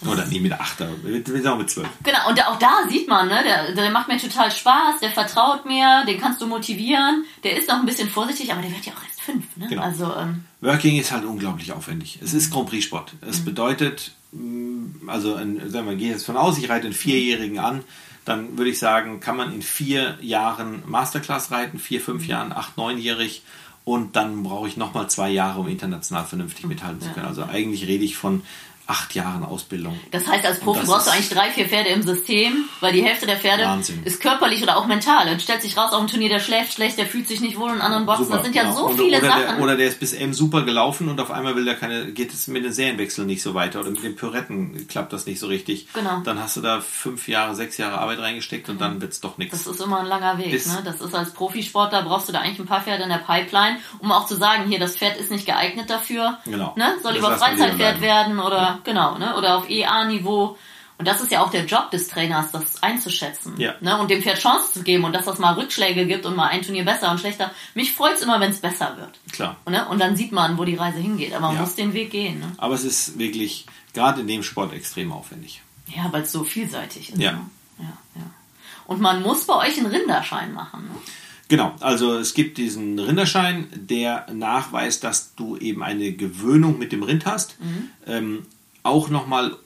Das- Oder nie mit acht, aber mit, mit, mit zwölf. Genau, und auch da sieht man, ne, der, der macht mir total Spaß, der vertraut mir, den kannst du motivieren, der ist noch ein bisschen vorsichtig, aber der wird ja auch fünf. Ne? Genau. Also, ähm, Working ist halt unglaublich aufwendig. Es ist Grand Prix Sport. Es bedeutet, mh, also ein, sagen wir, gehe jetzt von aus, ich reite einen Vierjährigen an, dann würde ich sagen, kann man in vier Jahren Masterclass reiten, vier, fünf Jahren, acht, neunjährig und dann brauche ich nochmal zwei Jahre, um international vernünftig mithalten zu können. Also eigentlich rede ich von acht Jahren Ausbildung. das heißt, als Profi brauchst du eigentlich drei, vier Pferde im System, weil die Hälfte der Pferde Wahnsinn. ist körperlich oder auch mental. Und stellt sich raus auf dem Turnier, der schläft schlecht, der fühlt sich nicht wohl in anderen Boxen. Super, das sind ja genau. so Und- viele oder Sachen. Der, oder der ist bis M super gelaufen und auf einmal will der keine, geht es mit den Serienwechseln nicht so weiter oder mit den Pyretten klappt das nicht so richtig. Genau. Dann hast du da fünf Jahre, sechs Jahre Arbeit reingesteckt und dann wird es doch nichts. Das ist immer ein langer Weg. Ne? Das ist als Profisportler brauchst du da eigentlich ein paar Pferde in der Pipeline, um auch zu sagen, hier das Pferd ist nicht geeignet dafür. Genau. Ne? Soll Das lieber Freizeitpferd werden oder genau, ne? Oder auf EA-Niveau. Und das ist ja auch der Job des Trainers, das einzuschätzen. Ja. Ne? Und dem Pferd Chance zu geben und dass das mal Rückschläge gibt und mal ein Turnier besser und schlechter. Mich freut's immer, wenn es besser wird. Klar. Ne? Und dann sieht man, wo die Reise hingeht. Aber man Ja. muss den Weg gehen. Ne? Aber es ist wirklich gerade in dem Sport extrem aufwendig. Ja, weil es so vielseitig ist. Ja. Ne? ja, ja. Und man muss bei euch einen Rinderschein machen. Ne? Genau, also es gibt diesen Rinderschein, der nachweist, dass du eben eine Gewöhnung mit dem Rind hast. Ähm, auch nochmal,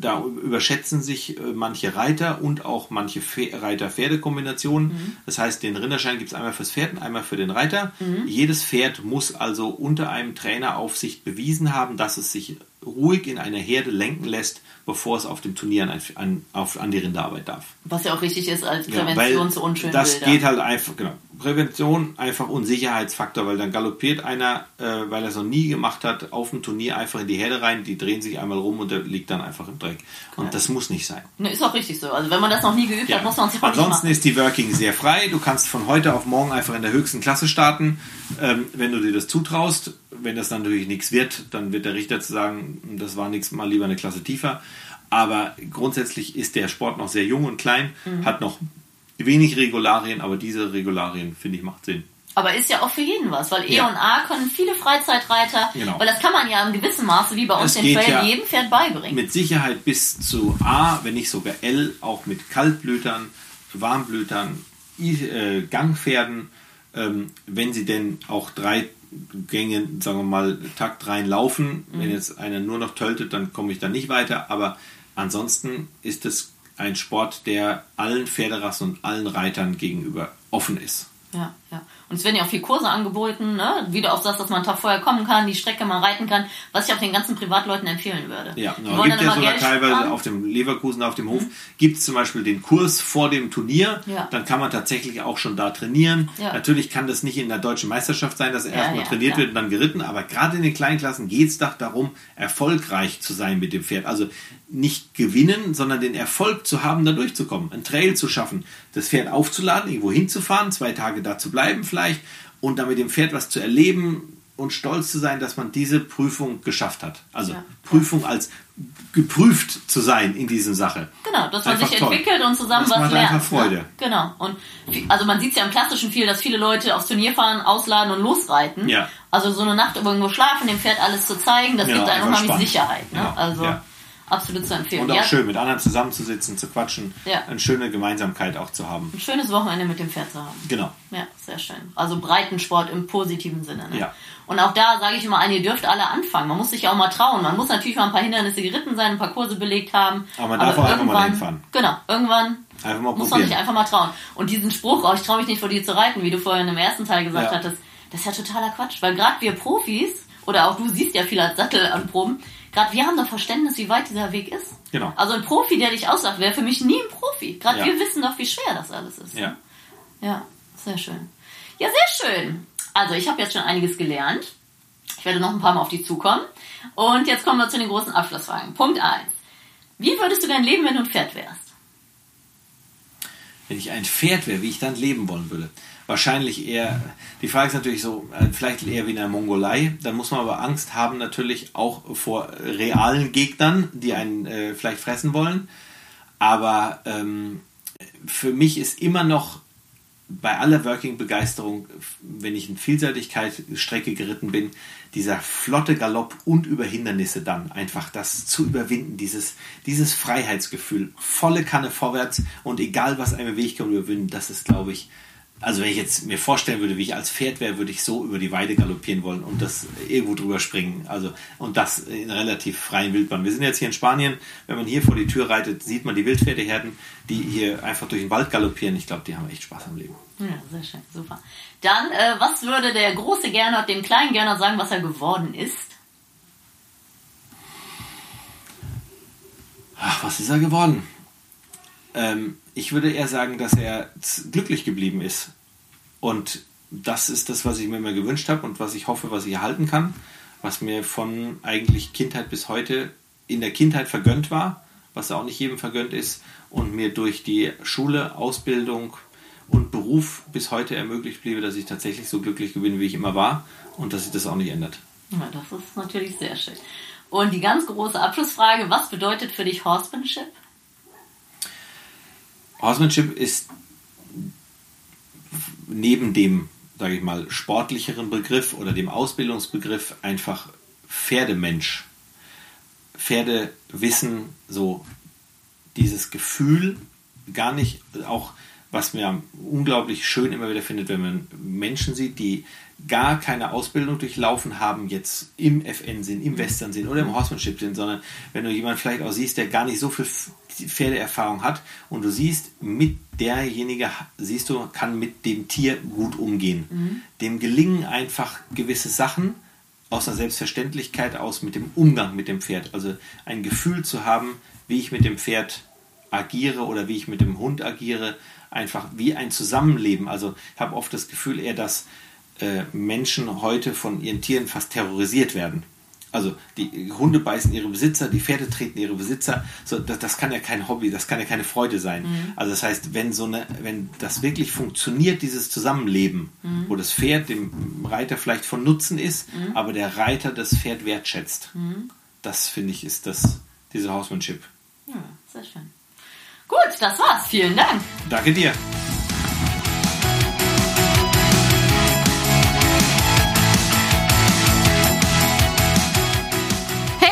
da überschätzen sich äh, manche Reiter und auch manche Fe- Reiter-Pferde-Kombinationen. Das heißt, den Rinderschein gibt es einmal fürs Pferd und einmal für den Reiter. Jedes Pferd muss also unter einem Traineraufsicht bewiesen haben, dass es sich ruhig in einer Herde lenken lässt, bevor es auf dem Turnier an, an, auf, an die Rinderarbeit darf. Was ja auch richtig ist als Ja, Prävention weil zu unschönen Das Bildern. geht halt einfach, genau. Prävention einfach Unsicherheitsfaktor, weil dann galoppiert einer, äh, weil er es noch nie gemacht hat, auf dem Turnier einfach in die Herde rein, die drehen sich einmal rum und der liegt dann einfach im Dreck. Und das muss nicht sein. Ne, ist auch richtig so. Also wenn man das noch nie geübt hat, muss man es Ansonsten ist die Working sehr frei. Du kannst von heute auf morgen einfach in der höchsten Klasse starten, ähm, wenn du dir das zutraust. Wenn das dann natürlich nichts wird, dann wird der Richter zu sagen, das war nichts, mal lieber eine Klasse tiefer. Aber grundsätzlich ist der Sport noch sehr jung und klein, Mhm. hat noch wenig Regularien, aber diese Regularien, finde ich, macht Sinn. Aber ist ja auch für jeden was, weil E Ja. und A können viele Freizeitreiter, Genau. weil das kann man ja in gewissem Maße wie bei uns den Trail ja jedem Pferd beibringen. Mit Sicherheit bis zu A, wenn nicht sogar L, auch mit Kaltblütern, Warmblütern, äh, Gangpferden, ähm, wenn sie denn auch drei Gänge, sagen wir mal, taktrein laufen. Mhm. Wenn jetzt einer nur noch töltet, dann komme ich da nicht weiter. Aber ansonsten ist es ein Sport, der allen Pferderassen und allen Reitern gegenüber offen ist. Ja, ja. Und es werden ja auch viele Kurse angeboten, ne? wie du auch sagst, dass man einen Tag vorher kommen kann, die Strecke mal reiten kann, was ich auch den ganzen Privatleuten empfehlen würde. Ja, genau. gibt ja sogar teilweise sparen. Mhm. auf dem Leverkusen, auf dem Hof, gibt es zum Beispiel den Kurs vor dem Turnier. Ja. Dann kann man tatsächlich auch schon da trainieren. Ja. Natürlich kann das nicht in der deutschen Meisterschaft sein, dass erstmal ja, trainiert ja. wird und dann geritten, aber gerade in den kleinen Klassen geht es doch darum, erfolgreich zu sein mit dem Pferd. Also nicht gewinnen, sondern den Erfolg zu haben, da durchzukommen, einen Trail zu schaffen, das Pferd aufzuladen, irgendwo hinzufahren, zwei Tage da zu bleiben vielleicht und dann mit dem Pferd was zu erleben und stolz zu sein, dass man diese Prüfung geschafft hat. Also Ja. Prüfung als geprüft zu sein in dieser Sache. Genau, dass man sich toll. entwickelt und zusammen Das was macht lernt. einfach Freude. Ne? Genau. Und also man sieht es ja im Klassischen viel, dass viele Leute aufs Turnier fahren, ausladen und losreiten. Ja. Also so eine Nacht irgendwo schlafen, dem Pferd alles zu zeigen, das Ja, gibt einem spannend. Sicherheit. Ne? Also ja. Absolut zu empfehlen. Und auch ja, schön, mit anderen zusammenzusitzen, zu quatschen, Ja. eine schöne Gemeinsamkeit auch zu haben. Ein schönes Wochenende mit dem Pferd zu haben. Genau. Ja, sehr schön. Also Breitensport im positiven Sinne. Ne? Ja. Und auch da sage ich immer ein, ihr dürft alle anfangen. Man muss sich auch mal trauen. Man muss natürlich mal ein paar Hindernisse geritten sein, ein paar Kurse belegt haben. Aber man darf auch einfach mal hinfahren. Genau, irgendwann Einfach mal muss man sich einfach mal trauen. Und diesen Spruch, oh, ich traue mich nicht vor dir zu reiten, wie du vorhin im ersten Teil gesagt Ja. hattest, das ist ja totaler Quatsch. Weil gerade wir Profis, oder auch du siehst ja viel als Sattel an Proben, gerade wir haben doch Verständnis, wie weit dieser Weg ist. Genau. Also ein Profi, der dich auslacht, wäre für mich nie ein Profi. Gerade Ja. wir wissen doch, wie schwer das alles ist. Ja. Ja, sehr schön. Ja, sehr schön. Also ich habe jetzt schon einiges gelernt. Ich werde noch ein paar Mal auf dich zukommen. Und jetzt kommen wir zu den großen Abschlussfragen. Punkt 1. Wie würdest du dein leben, wenn du ein Pferd wärst? Wenn ich ein Pferd wäre, wie ich dann leben wollen würde. Wahrscheinlich eher, die Frage ist natürlich so, äh, vielleicht eher wie in der Mongolei. Dann muss man aber Angst haben natürlich auch vor realen Gegnern, die einen äh, vielleicht fressen wollen. Aber ähm, für mich ist immer noch bei aller Working-Begeisterung, wenn ich in Vielseitigkeit-Strecke geritten bin, dieser flotte Galopp und über Hindernisse dann einfach das zu überwinden, dieses, dieses Freiheitsgefühl, volle Kanne vorwärts und egal was einem Weg kommt, überwinden, das ist, glaube ich, also wenn ich jetzt mir vorstellen würde, wie ich als Pferd wäre, würde ich so über die Weide galoppieren wollen und das irgendwo drüber springen. Also und das in relativ freien Wildbahn. Wir sind jetzt hier in Spanien. Wenn man hier vor die Tür reitet, sieht man die Wildpferdeherden, die hier einfach durch den Wald galoppieren. Ich glaube, die haben echt Spaß am Leben. Ja, sehr schön, super. Dann, äh, was würde der große Gernot dem kleinen Gernot sagen, was er geworden ist? Ach, was ist er geworden? Ähm, ich würde eher sagen, dass er glücklich geblieben ist. Und das ist das, was ich mir immer gewünscht habe und was ich hoffe, was ich erhalten kann. Was mir von eigentlich Kindheit bis heute in der Kindheit vergönnt war, was auch nicht jedem vergönnt ist und mir durch die Schule, Ausbildung und Beruf bis heute ermöglicht bliebe, dass ich tatsächlich so glücklich bin, wie ich immer war und dass sich das auch nicht ändert. Ja, das ist natürlich sehr schön. Und die ganz große Abschlussfrage, was bedeutet für dich Horsemanship? Horsemanship ist neben dem, sage ich mal, sportlicheren Begriff oder dem Ausbildungsbegriff einfach Pferdemensch. Pferde wissen so dieses Gefühl gar nicht, auch was mir unglaublich schön immer wieder findet, wenn man Menschen sieht, die gar keine Ausbildung durchlaufen haben, jetzt im FN sind, im Western sind oder im Horsemanship sind, sondern wenn du jemanden vielleicht auch siehst, der gar nicht so viel Pferdeerfahrung hat und du siehst, mit derjenige, siehst du, kann mit dem Tier gut umgehen. Dem gelingen einfach gewisse Sachen aus einer Selbstverständlichkeit aus mit dem Umgang mit dem Pferd. Also ein Gefühl zu haben, wie ich mit dem Pferd agiere oder wie ich mit dem Hund agiere, einfach wie ein Zusammenleben. Also ich habe oft das Gefühl eher, dass äh, Menschen heute von ihren Tieren fast terrorisiert werden. Also die Hunde beißen ihre Besitzer, die Pferde treten ihre Besitzer. So, das, das kann ja kein Hobby, das kann ja keine Freude sein. Also das heißt, wenn so eine, wenn das wirklich funktioniert, dieses Zusammenleben, wo das Pferd dem Reiter vielleicht von Nutzen ist, aber der Reiter das Pferd wertschätzt, das finde ich ist das diese Horsemanship. Ja, sehr schön. Gut, das war's. Vielen Dank. Danke dir.